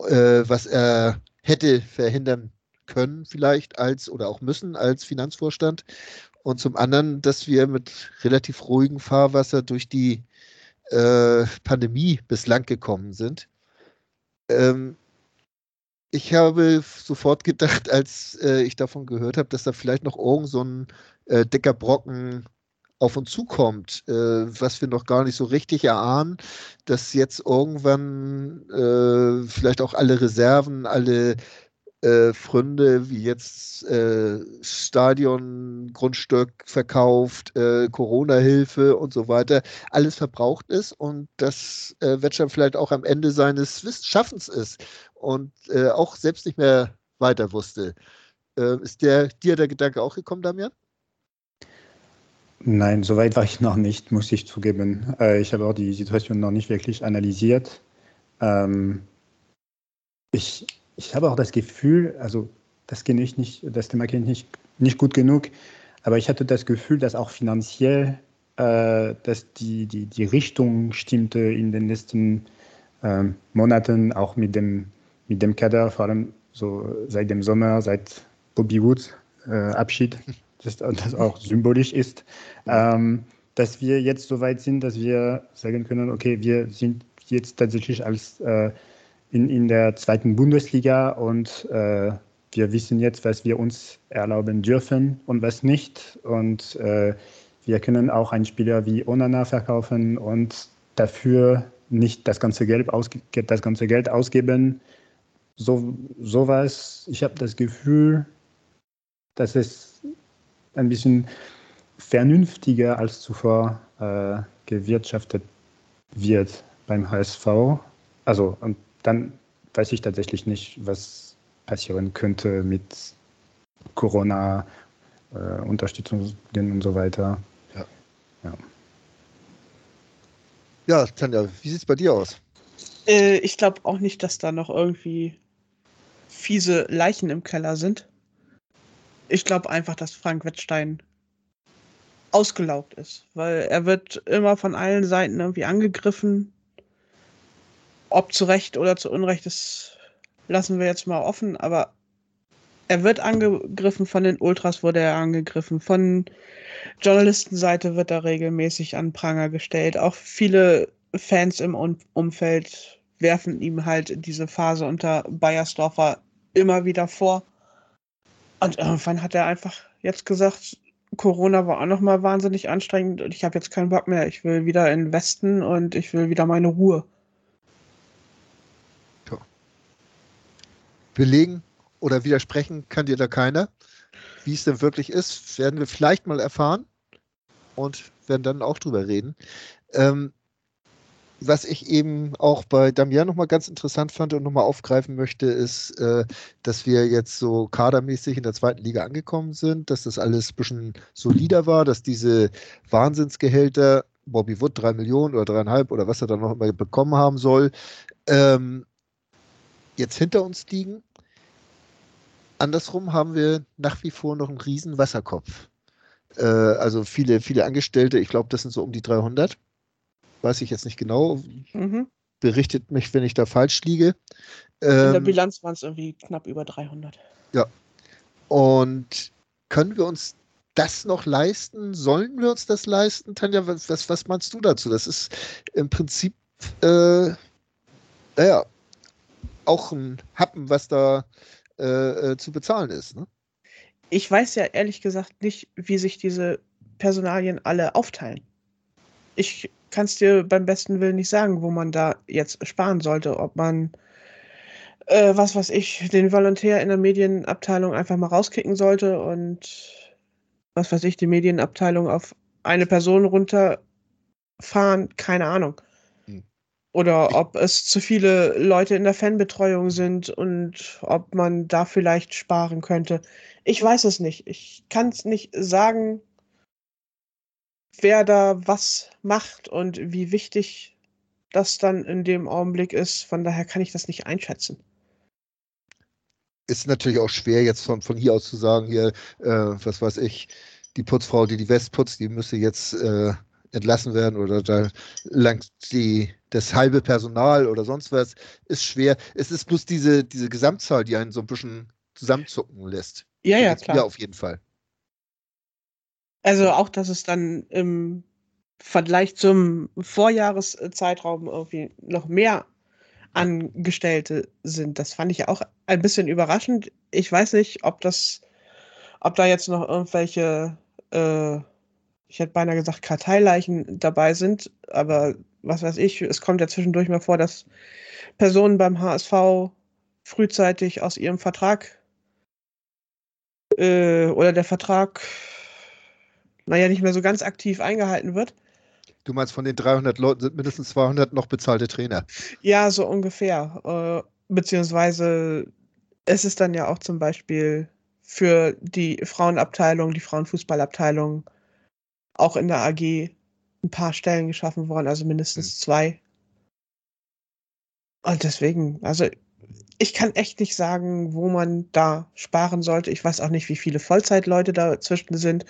äh, was er hätte verhindern können, vielleicht als oder auch müssen als Finanzvorstand. Und zum anderen, dass wir mit relativ ruhigem Fahrwasser durch die äh, Pandemie bislang gekommen sind. Ähm, ich habe sofort gedacht, als äh, ich davon gehört habe, dass da vielleicht noch irgend so ein äh, dicker Brocken auf uns zukommt, äh, was wir noch gar nicht so richtig erahnen, dass jetzt irgendwann äh, vielleicht auch alle Reserven, alle äh, Fründe, wie jetzt äh, Stadion, Grundstück verkauft, äh, Corona-Hilfe und so weiter, alles verbraucht ist und das äh, Wettscham vielleicht auch am Ende seines Schaffens ist und äh, auch selbst nicht mehr weiter wusste. Äh, ist der, dir der Gedanke auch gekommen, Damian? Nein, soweit war ich noch nicht, muss ich zugeben. Äh, ich habe auch die Situation noch nicht wirklich analysiert. Ähm, ich, ich habe auch das Gefühl, also das kenne ich nicht, das Thema kenne ich nicht, nicht gut genug, aber ich hatte das Gefühl, dass auch finanziell, äh, dass die, die, die Richtung stimmte in den letzten äh, Monaten, auch mit dem, mit dem Kader, vor allem so seit dem Sommer, seit Bobby Woods äh, Abschied das, das auch symbolisch ist, ähm, dass wir jetzt so weit sind, dass wir sagen können, okay, wir sind jetzt tatsächlich als äh, in, in der zweiten Bundesliga und äh, wir wissen jetzt, was wir uns erlauben dürfen und was nicht. Und äh, wir können auch einen Spieler wie Onana verkaufen und dafür nicht das ganze Geld, ausge das ganze Geld ausgeben. So sowas. Ich habe das Gefühl, dass es ein bisschen vernünftiger als zuvor äh, gewirtschaftet wird beim HSV. Also, und dann weiß ich tatsächlich nicht, was passieren könnte mit Corona, äh, Unterstützungen und so weiter. Ja. Ja, ja Tanja, wie sieht es bei dir aus? Äh, ich glaube auch nicht, dass da noch irgendwie fiese Leichen im Keller sind. Ich glaube einfach, dass Frank Wettstein ausgelaugt ist, weil er wird immer von allen Seiten irgendwie angegriffen. Ob zu Recht oder zu Unrecht, das lassen wir jetzt mal offen, aber er wird angegriffen von den Ultras, wurde er angegriffen, von Journalistenseite wird er regelmäßig an Pranger gestellt. Auch viele Fans im Umfeld werfen ihm halt diese Phase unter Bayersdorfer immer wieder vor. Und irgendwann hat er einfach jetzt gesagt, Corona war auch nochmal wahnsinnig anstrengend und ich habe jetzt keinen Bock mehr. Ich will wieder in den Westen und ich will wieder meine Ruhe. Belegen oder widersprechen kann dir da keiner. Wie es denn wirklich ist, werden wir vielleicht mal erfahren und werden dann auch drüber reden. Ähm, was ich eben auch bei Damian nochmal ganz interessant fand und nochmal aufgreifen möchte, ist, äh, dass wir jetzt so kadermäßig in der zweiten Liga angekommen sind, dass das alles ein bisschen solider war, dass diese Wahnsinnsgehälter, Bobby Wood drei Millionen oder dreieinhalb oder was er dann noch immer bekommen haben soll, ähm, jetzt hinter uns liegen. Andersrum haben wir nach wie vor noch einen riesen Wasserkopf. Äh, also viele, viele Angestellte, ich glaube, das sind so um die 300 weiß ich jetzt nicht genau. Mhm. Berichtet mich, wenn ich da falsch liege. In der ähm, Bilanz waren es irgendwie knapp über 300. Ja. Und können wir uns das noch leisten? Sollen wir uns das leisten? Tanja, was, was, was meinst du dazu? Das ist im Prinzip, äh, naja, auch ein Happen, was da äh, äh, zu bezahlen ist. Ne? Ich weiß ja ehrlich gesagt nicht, wie sich diese Personalien alle aufteilen. Ich kann es dir beim besten Willen nicht sagen, wo man da jetzt sparen sollte. Ob man, äh, was weiß ich, den Volontär in der Medienabteilung einfach mal rauskicken sollte und was weiß ich, die Medienabteilung auf eine Person runterfahren, keine Ahnung. Oder ob es zu viele Leute in der Fanbetreuung sind und ob man da vielleicht sparen könnte. Ich weiß es nicht. Ich kann es nicht sagen, wer da was macht und wie wichtig das dann in dem Augenblick ist. Von daher kann ich das nicht einschätzen. Ist natürlich auch schwer, jetzt von, von hier aus zu sagen, hier, äh, was weiß ich, die Putzfrau, die die West putzt, die müsste jetzt äh, entlassen werden oder da langt die, das halbe Personal oder sonst was, ist schwer. Es ist bloß diese, diese Gesamtzahl, die einen so ein bisschen zusammenzucken lässt. Ja, ja, klar. Ja, auf jeden Fall. Also auch, dass es dann im Vergleich zum Vorjahreszeitraum irgendwie noch mehr Angestellte sind. Das fand ich auch ein bisschen überraschend. Ich weiß nicht, ob das, ob da jetzt noch irgendwelche, äh, ich hätte beinahe gesagt, Karteileichen dabei sind, aber was weiß ich, es kommt ja zwischendurch mal vor, dass Personen beim HSV frühzeitig aus ihrem Vertrag äh, oder der Vertrag, naja, nicht mehr so ganz aktiv eingehalten wird. Du meinst, von den 300 Leuten sind mindestens 200 noch bezahlte Trainer? Ja, so ungefähr. Äh, beziehungsweise es ist dann ja auch zum Beispiel für die Frauenabteilung, die Frauenfußballabteilung auch in der AG ein paar Stellen geschaffen worden, also mindestens mhm. zwei. Und deswegen, also ich kann echt nicht sagen, wo man da sparen sollte. Ich weiß auch nicht, wie viele Vollzeitleute dazwischen sind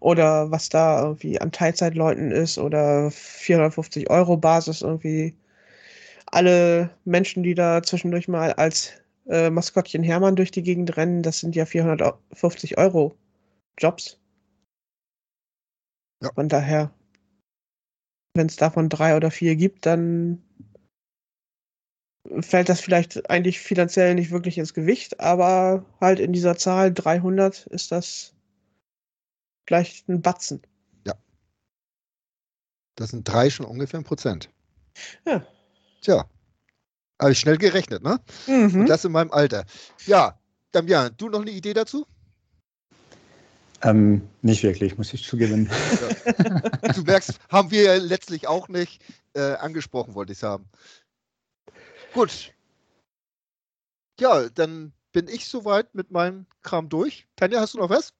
oder was da irgendwie an Teilzeitleuten ist oder 450 Euro Basis irgendwie. Alle Menschen, die da zwischendurch mal als äh, Maskottchen Hermann durch die Gegend rennen, das sind ja 450 Euro Jobs. Ja. Von daher, wenn es davon drei oder vier gibt, dann fällt das vielleicht eigentlich finanziell nicht wirklich ins Gewicht, aber halt in dieser Zahl 300 ist das vielleicht ein Batzen. Ja. Das sind drei schon ungefähr ein Prozent. Ja. Tja. Habe ich schnell gerechnet, ne? Mhm. Und das in meinem Alter. Ja, Damian, du noch eine Idee dazu? Ähm, nicht wirklich, muss ich zugeben. Ja. Du merkst, haben wir ja letztlich auch nicht äh, angesprochen, wollte ich sagen. Gut. Ja, dann bin ich soweit mit meinem Kram durch. Tanja, hast du noch was?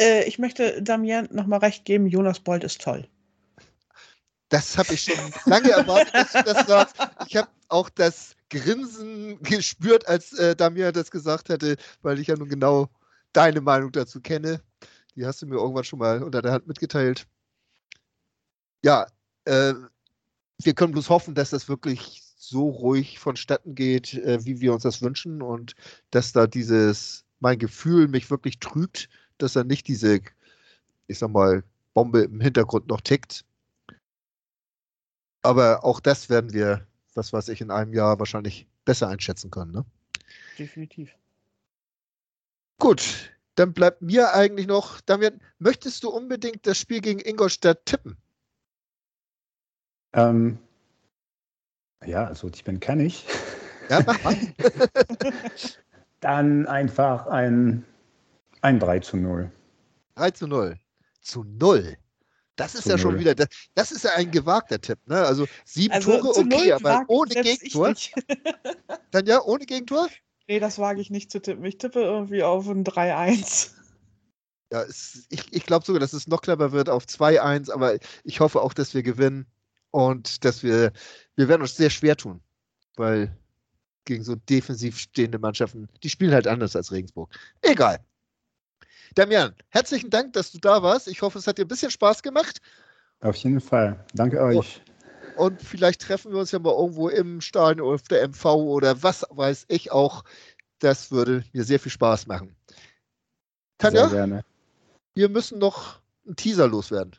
Äh, ich möchte Damian nochmal recht geben, Jonas Bold ist toll. Das habe ich schon lange erwartet, dass du das sagst. Ich habe auch das Grinsen gespürt, als äh, Damian das gesagt hatte, weil ich ja nun genau deine Meinung dazu kenne. Die hast du mir irgendwann schon mal unter der Hand mitgeteilt. Ja, äh, wir können bloß hoffen, dass das wirklich so ruhig vonstatten geht, äh, wie wir uns das wünschen und dass da dieses, mein Gefühl mich wirklich trügt, dass da nicht diese, ich sag mal, Bombe im Hintergrund noch tickt. Aber auch das werden wir, was weiß ich, in einem Jahr wahrscheinlich besser einschätzen können. Ne? Definitiv. Gut, dann bleibt mir eigentlich noch, Damian, möchtest du unbedingt das Spiel gegen Ingolstadt tippen? Ähm, ja, also tippen kann ich. Ja, mach mal. Dann einfach ein, ein 3 zu 0. 3 zu 0. Zu 0. Das ist zu ja 0. schon wieder, das, das, ist ja ein gewagter Tipp. Ne? Also sieben also Tore, okay, aber ohne Gegentor. Dann ja, ohne Gegentor? Nee, das wage ich nicht zu tippen. Ich tippe irgendwie auf ein 3-1. Ja, es, ich, ich glaube sogar, dass es noch clever wird auf 2-1, aber ich hoffe auch, dass wir gewinnen und dass wir, wir werden uns sehr schwer tun, weil gegen so defensiv stehende Mannschaften, die spielen halt anders als Regensburg. Egal. Damian, herzlichen Dank, dass du da warst. Ich hoffe, es hat dir ein bisschen Spaß gemacht. Auf jeden Fall. Danke euch. Und, vielleicht treffen wir uns ja mal irgendwo im Stadion oder auf der MV oder was weiß ich auch. Das würde mir sehr viel Spaß machen. Tanja, sehr gerne. wir müssen noch einen Teaser loswerden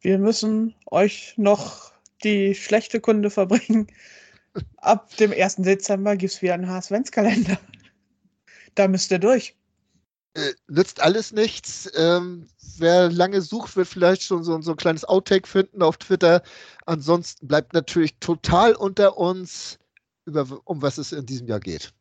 wir müssen euch noch die schlechte Kunde verbringen. Ab dem 1. Dezember gibt es wieder einen HSV-Kalender. Da müsst ihr durch. Äh, nützt alles nichts. Ähm, wer lange sucht, wird vielleicht schon so, so ein kleines Outtake finden auf Twitter. Ansonsten bleibt natürlich total unter uns, über, um was es in diesem Jahr geht.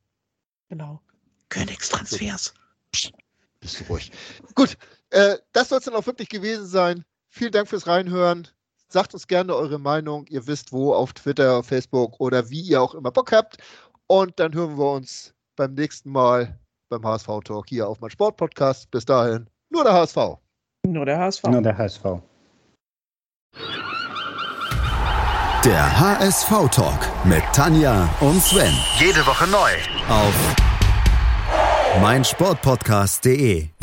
Genau. Königstransfers. Psst, bist du ruhig. Gut, äh, das soll es dann auch wirklich gewesen sein. Vielen Dank fürs Reinhören. Sagt uns gerne eure Meinung. Ihr wisst wo, auf Twitter, Facebook oder wie ihr auch immer Bock habt. Und dann hören wir uns beim nächsten Mal beim HSV Talk hier auf mein Sportpodcast. Bis dahin, nur der HSV. Nur der HSV. Nur der HSV. Der HSV Talk mit Tanja und Sven. Jede Woche neu. Auf meinsportpodcast.de